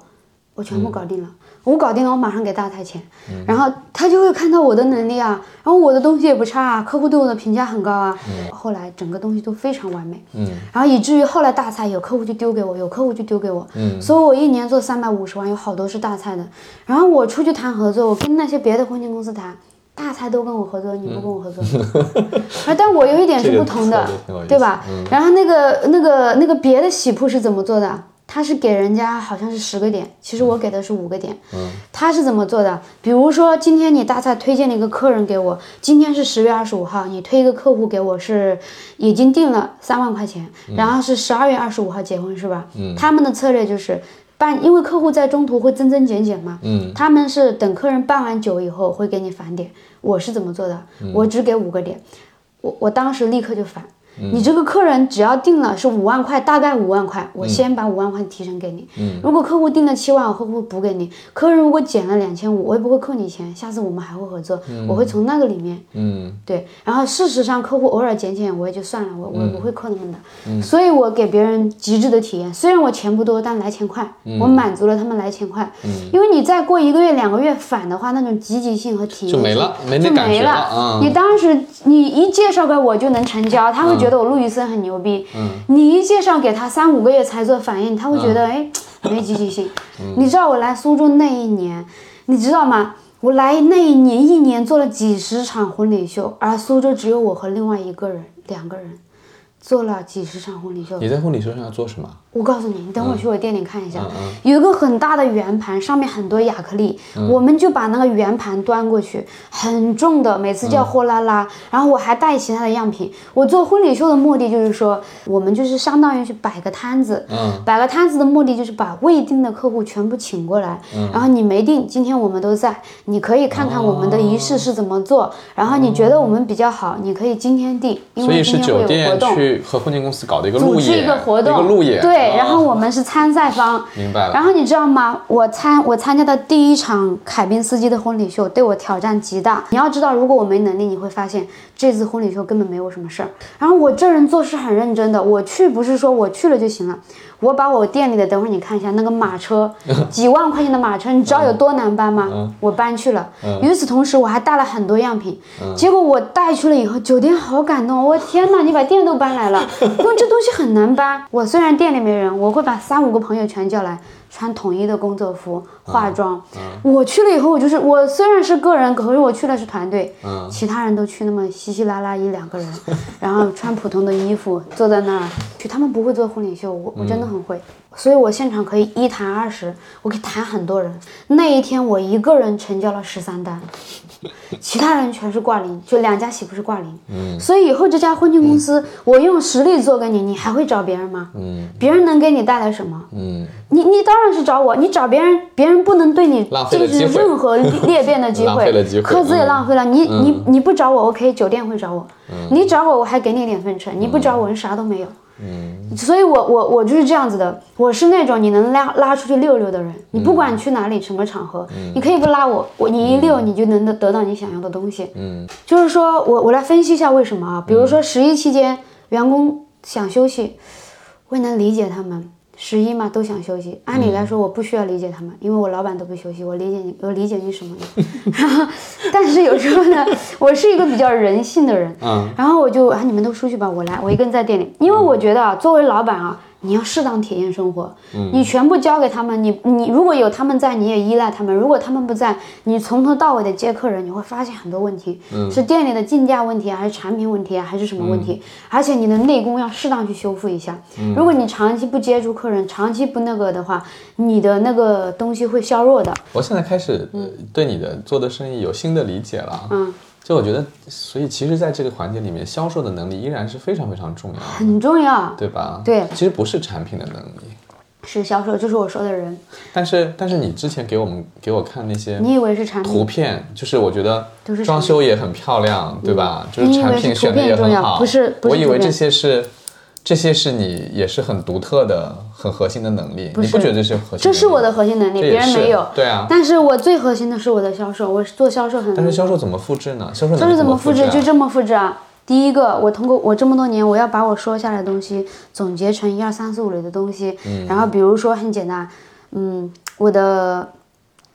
我全部搞定了。我搞定了，我马上给大菜钱，然后他就会看到我的能力啊，然后我的东西也不差啊，客户对我的评价很高啊，后来整个东西都非常完美，嗯。然后以至于后来大菜有客户就丢给我，有客户就丢给我，嗯。所以我一年做三百五十万，有好多是大菜的。然后我出去谈合作，我跟那些别的婚庆公司谈，大菜都跟我合作，你不跟我合作，啊，但我有一点是不同的对吧？嗯。然后那个那个那个别的喜铺是怎么做的？他是给人家好像是十个点，其实我给的是五个点。嗯他是怎么做的？比如说今天你大菜推荐了一个客人给我，今天是十月二十五号，你推一个客户给我是已经定了三万块钱，然后是十二月二十五号结婚是吧？嗯他们的策略就是办，因为客户在中途会增增减减嘛，嗯他们是等客人办完酒以后会给你返点。我是怎么做的？嗯我只给五个点，我我当时立刻就返。嗯你这个客人只要定了是五万块，大概五万块，我先把五万块提成给你。嗯如果客户定了七万，我会不会补给你？客人如果减了两千五，我也不会扣你钱，下次我们还会合作，我会从那个里面嗯对，然后事实上客户偶尔减减，我也就算了，我我也不嗯会扣他们的，所以我给别人极致的体验。虽然我钱不多，但来钱快，嗯我满足了他们来钱快。因为你再过一个月、两个月返的话，那种积极性和体验就没了没那就没感觉了嗯你当时你一介绍给我就能成交，他会觉得我陆宇森很牛逼。嗯你一介绍给他三五个月才做反应，他会觉得哎没积极性。嗯你知道我来苏州那一年，你知道吗？我来那一年，一年做了几十场婚礼秀，而苏州只有我和另外一个人，两个人，做了几十场婚礼秀。你在婚礼秀上要做什么？我告诉你，你等会儿去我店里看一下，有一个很大的圆盘，上面很多亚克力，我们就把那个圆盘端过去，很重的，每次嗯叫货拉拉。然后我还带其他的样品。我做婚礼秀的目的就是说，我们就是相当于去摆个摊子，嗯摆个摊子的目的就是把未定的客户全部请过来，嗯然后你没定，今天我们都在，你可以看看我们的仪式是怎么做，然后你觉得我们比较好，你可以今天定，因所以是为今天会有活酒店动。去和婚庆公司搞的一个路组织，一个活动，一个路演。对，哦然后我们是参赛方，明白了。然后你知道吗？我参我参加的第一场凯宾斯基的婚礼秀，对我挑战极大。你要知道，如果我没能力，你会发现这次婚礼秀根本没有什么事儿。然后我这人做事很认真的，我去不是说我去了就行了，我把我店里的，等会儿你看一下那个马车，几万块钱的马车，你知道有多难搬吗？我搬去了。与此同时，我还带了很多样品。结果我带去了以后，酒店好感动，我天哪，你把店都搬来了，因为这东西很难搬。我虽然店里没人，我会把三五个朋友全叫来。穿统一的工作服，化妆。我去了以后，我就是我虽然是个人，可是我去的是团队，嗯其他人都去那么稀稀拉拉一两个人，然后穿普通的衣服坐在那儿。去他们不会做婚礼秀，我我真的很会，所以我现场可以一谈二十，我可以谈很多人。那一天我一个人成交了十三单，其他人全是挂零，就两家喜不是挂零。嗯。所以以后这家婚庆公司，我用实力做给你，你还会找别人吗？嗯。别人能给你带来什么？嗯。你你当然是找我，你找别人，别人不能对你进行任何 裂变的机会客资也嗯浪费了。你你你不找我，OK，酒店会找我，你找我，我还给你点分成，你不找我，人啥都没有。嗯，所以我我我就是这样子的，我是那种你能拉拉出去溜溜的人，你不管去哪里什么场合，你可以不拉我，我你一溜你就能得得到你想要的东西。嗯，就是说我我来分析一下为什么啊，比如说十一期间员工想休息，我也能理解他们。十一嘛都想休息，按理来说我不需要理解他们，因为我老板都不休息，我理解你，我理解你什么呢？然后，但是有时候呢，我是一个比较人性的人，嗯，然后我就啊你们都出去吧，我来，我一个人在店里，因为我觉得啊，作为老板啊。你要适当体验生活，你全部交给他们，你你如果有他们在，你也依赖他们；如果他们不在，你从头到尾的接客人，你会发现很多问题，是店里的进价问题啊，还是产品问题啊，还是什么问题？而且你的内功要适当去修复一下。如果你长期不接触客人，长期不那个的话，你的那个东西会削弱的。我现在开始呃对你的做的生意有新的理解了。嗯，就我觉得，所以其实在这个环节里面，销售的能力依然是非常非常重要的，很重要，对吧？对其实不是产品的能力，是销售，就是我说的人。但是但是你之前给我们给我看那些你以为是产品图？片，就是我觉得装修也很漂亮，对吧？就是产品选的也很好，不是我以为这些是。这些是你也是很独特的、很核心的能力，你不觉得这是核心？这是我的，核心能力，别人没有。对啊。但是我最核心的是我的销售，我是做销售很。但是销售怎么复制呢？销售销售怎么复制？就这么复制啊！第一个，我通过我这么多年，我要把我说下来的东西总结成一二三四五类的东西。嗯然后比如说很简单，嗯，我的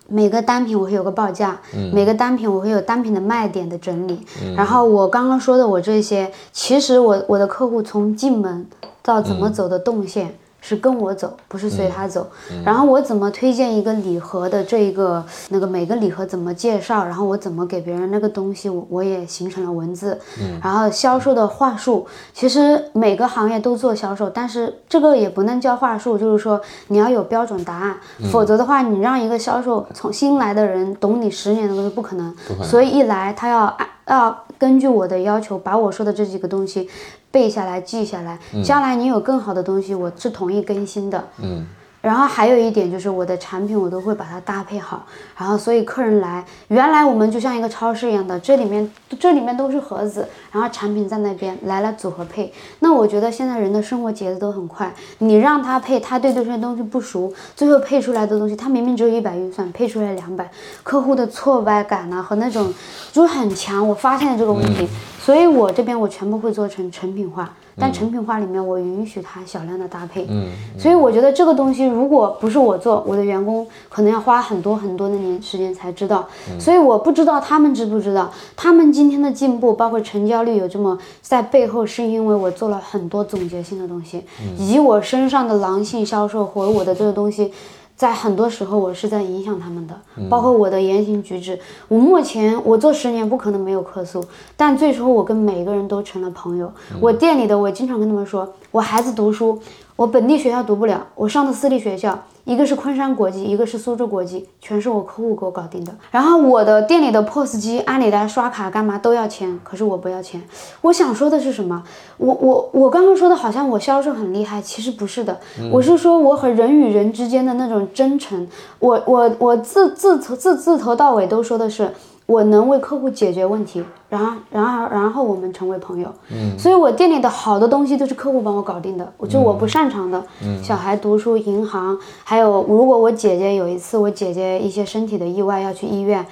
每个单品我会有个报价，嗯每个单品我会有单品的卖点的整理。然后我刚刚说的我这些，其实我我的客户从进门到怎嗯么走的动线。是跟我走，不是随他走。然后我怎么推荐一个礼盒的这一个那个每个礼盒怎么介绍，然后我怎么给别人那个东西，我我也形成了文字。然后销售的话术，其实每个行业都做销售，但是这个也不能叫话术，就是说你要有标准答案，否则的话，你让一个销售从新来的人懂你十年的东西不可能。可能所以一来他要按要根据我的要求，把我说的这几个东西背下来、记下来。将来你有更好的东西，我是同意更新的。嗯然后还有一点就是我的产品我都会把它搭配好，然后所以客人来，原来我们就像一个超市一样的，这里面这里面都是盒子，然后产品在那边来了组合配。那我觉得现在人的生活节奏都很快，你让他配，他对这些东西不熟，最后配出来的东西，他明明只有一百预算，配出来两百，客户的挫败感呢、和那种就是很强，我发现了这个问题，所以我这边我全部会做成成品化。但成品化里面，我允许它小量的搭配，嗯，所以我觉得这个东西如果不是我做，我的员工可能要花很多很多的年时间才知道。所以我不知道他们知不知道，他们今天的进步，包括成交率有这么在背后，是因为我做了很多总结性的东西，以及我身上的狼性销售和我的这个东西。在很多时候，我是在影响他们的，包括我的言行举止。我目前我做十年，不可能没有客诉，但最初我跟每个人都成了朋友。我店里的，我经常跟他们说，我孩子读书，我本地学校读不了，我上的私立学校，一个是昆山国际，一个是苏州国际，全是我客户给我搞定的。然后我的店里的 POS 机，阿里来刷卡干嘛都要钱，可是我不要钱。我想说的是什么？我我我刚刚说的好像我销售很厉害，其实不是的，我是说我和人与人之间的那种真诚。我我我自自头自自头到尾都说的是。我能为客户解决问题，然后，然后，然后我们成为朋友。嗯，所以我店里的好多东西都是客户帮我搞定的，我就我不擅长的，嗯小孩读书、银行，还有如果我姐姐有一次我姐姐一些身体的意外要去医院，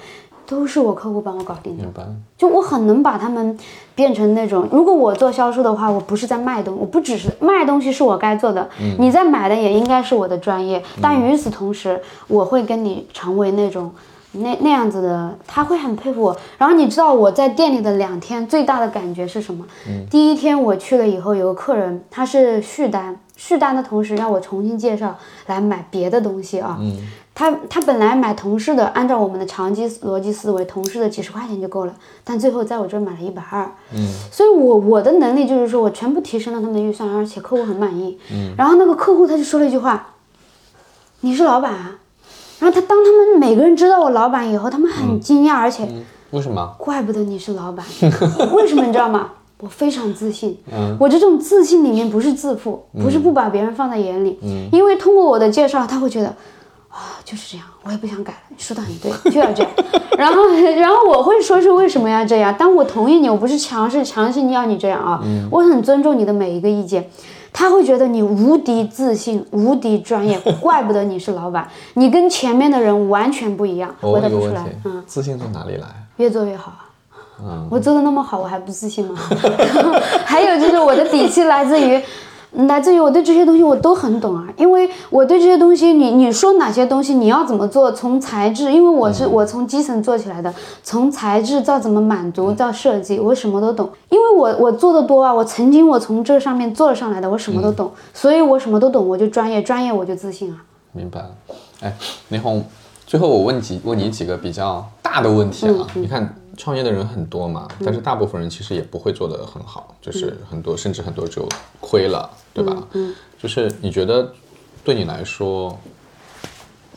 都是我客户帮我搞定的。就我很能把他们变成那种，如果我做销售的话，我不是在卖东，我不只是卖东西是我该做的，嗯你在买的也应该是我的专业，但与此同时，我会跟你成为那种。那那样子的，他会很佩服我。然后你知道我在店里的两天最大的感觉是什么？第一天我去了以后，有个客人他是续单，续单的同时让我重新介绍来买别的东西啊。他他本来买同事的，按照我们的长期逻辑思维，同事的几十块钱就够了，但最后在我这儿买了一百二。嗯，所以我我的能力就是说我全部提升了他们的预算，而且客户很满意。嗯，然后那个客户他就说了一句话：“你是老板啊？”然后他当他们每个人知道我老板以后，他们很惊讶，而且为什么？怪不得你是老板，为什么你知道吗？我非常自信，我这种自信里面不是自负，不是不把别人放在眼里，因为通过我的介绍，他会觉得啊就是这样，我也不想改了，你说的很对，就要这样。然后，然后我会说是为什么要这样，但我同意你，我不是强势强行要你这样啊，我很尊重你的每一个意见。他会觉得你无敌自信、无敌专业，怪不得你是老板，你跟前面的人完全不一样，我回答不出来嗯，自信从哪里来？越做越好啊。嗯，我做的那么好，我还不自信吗？还有就是我的底气来自于，来自于我对这些东西我都很懂啊，因为我对这些东西，你你说哪些东西你要怎么做，从材质，因为我是我从基层做起来的，从材质到怎么满足到设计，我什么都懂，因为我我做的多啊，我曾经我从这上面做了上来的，我什么都懂，所以我什么都懂，我就专业，专业我就自信啊。明白了。哎，林红，最后我问几问你几个比较大的问题啊。你看创业的人很多嘛，但是大部分人其实也不会做得很好，就是很多甚至很多就亏了，对吧？嗯，就是你觉得对你来说，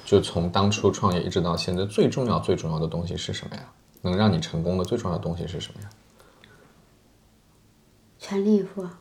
就从当初创业一直到现在，最重要最重要的东西是什么呀？能让你成功的最重要的东西是什么呀？全力以赴啊！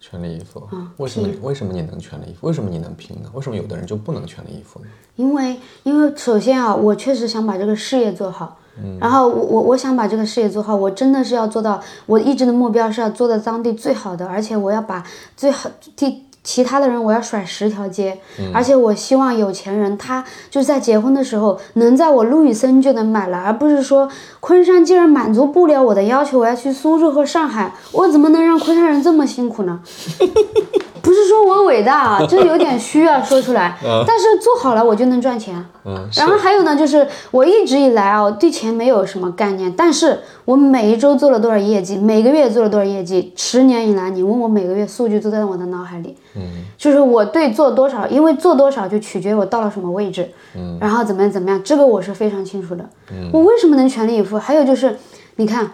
全力以赴。为什么？为什么你能全力以赴？为什么你能拼呢？为什么有的人就不能全力以赴呢？因为因为首先啊，我确实想把这个事业做好，然后我我我想把这个事业做好，我真的是要做到，我一直的目标是要做到当地最好的，而且我要把最好第其他的人我要甩十条街，而且我希望有钱人他就是在结婚的时候能在我路易森就能买了，而不是说昆山既然满足不了我的要求，我要去苏州和上海，我怎么能让昆山人这么辛苦呢？不是说我伟大啊，这有点虚啊，说出来。但是做好了我就能赚钱。嗯，然后还有呢，就是我一直以来啊，对钱没有什么概念，但是我每一周做了多少业绩，每个月做了多少业绩，十年以来，你问我每个月数据都在我的脑海里。嗯，就是我对做多少，因为做多少就取决于我到了什么位置。嗯，然后怎么样怎么样，这个我是非常清楚的。嗯，我为什么能全力以赴？还有就是，你看，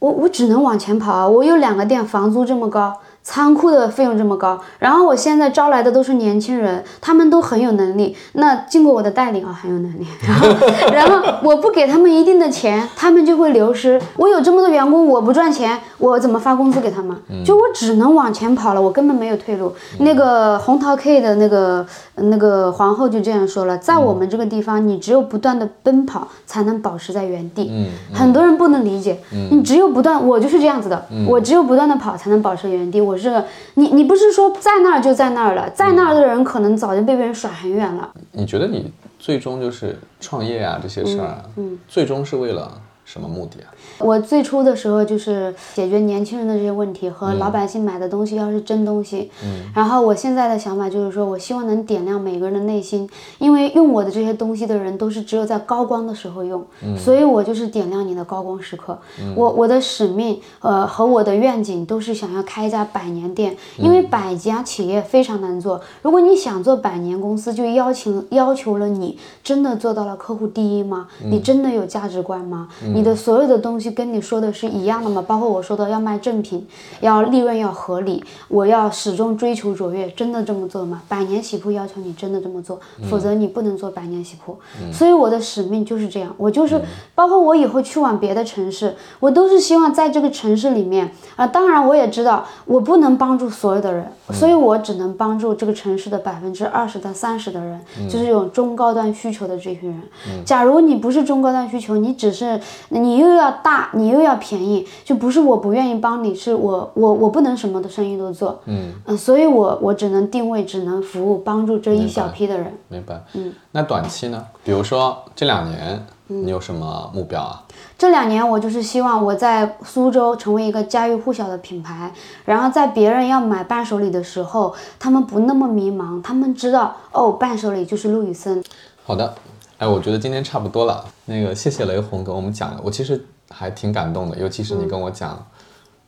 我我只能往前跑啊！我有两个店，房租这么高，仓库的费用这么高，然后我现在招来的都是年轻人，他们都很有能力，那经过我的带领啊，很有能力。然后，然后我不给他们一定的钱，他们就会流失。我有这么多员工，我不赚钱，我怎么发工资给他们？就我只能往前跑了，我根本没有退路。那个红桃 K 的那个那个皇后就这样说了，在我们这个地方，你只有不断的奔跑，才能保持在原地。嗯很多人不能理解，你只有不断，我就是这样子的，我只有不断的跑才能保持原地。我是个，你你不是说在那儿就在那儿了，在那儿的人可能早就被别人甩很远了。你觉得你最终就是创业啊这些事儿啊，最终是为了什么目的啊？我最初的时候就是解决年轻人的这些问题和老百姓买的东西要是真东西，嗯，然后我现在的想法就是说我希望能点亮每个人的内心，因为用我的这些东西的人都是只有在高光的时候用，嗯。所以我就是点亮你的高光时刻。我我的使命呃和我的愿景都是想要开一家百年店，因为百家企业非常难做，如果你想做百年公司，就邀请要求了你真的做到了客户第一吗？你真的有价值观吗？你的所有的东西跟你说的是一样的吗？包括我说的要卖正品，要利润要合理，我要始终追求卓越，真的这么做吗？百年洗铺要求你真的这么做，否则你不能做百年洗铺。所以我的使命就是这样，我就是包括我以后去往别的城市，我都是希望在这个城市里面啊、当然我也知道我不能帮助所有的人，所以我只能帮助这个城市的百分之二十到三十的人，就是这种中高端需求的这群人。假如你不是中高端需求，你只是你又要大，你又要便宜，就不是我不愿意帮你，是我我我不能什么的生意都做，嗯所以我我只能定位，只能服务，帮助这一小批的人。明白？嗯，那短期呢？比如说这两年，你有什么目标啊？这两年我就是希望我在苏州成为一个家喻户晓的品牌，然后在别人要买伴手礼的时候，他们不那么迷茫，他们知道哦，伴手礼就是陆羽森。好的，哎，我觉得今天差不多了。那个，谢谢雷红给我们讲了，我其实还挺感动的，尤其是你跟我讲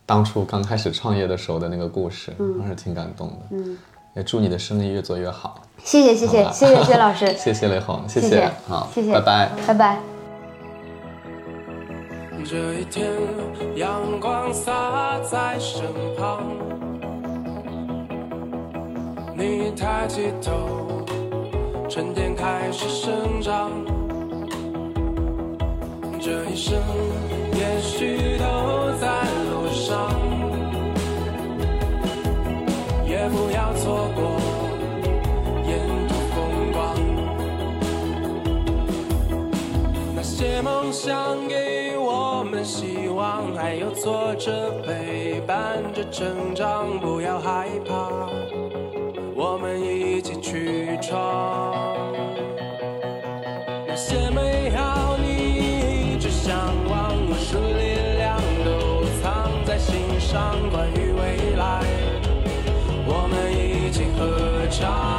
当初刚开始创业的时候的那个故事，还是挺感动的。嗯，也祝你的生意越做越好。谢谢谢谢谢谢薛老师，谢谢雷红，谢谢谢好，谢谢拜拜。拜拜。这一天，阳光洒在身旁，你抬起头，春天开始生长。这一生，也许都在路上，也不要错过沿途风光。那些梦想给我们希望，还有挫折陪伴着成长，不要害怕，我们一起去闯。上关于未来，我们一起合唱。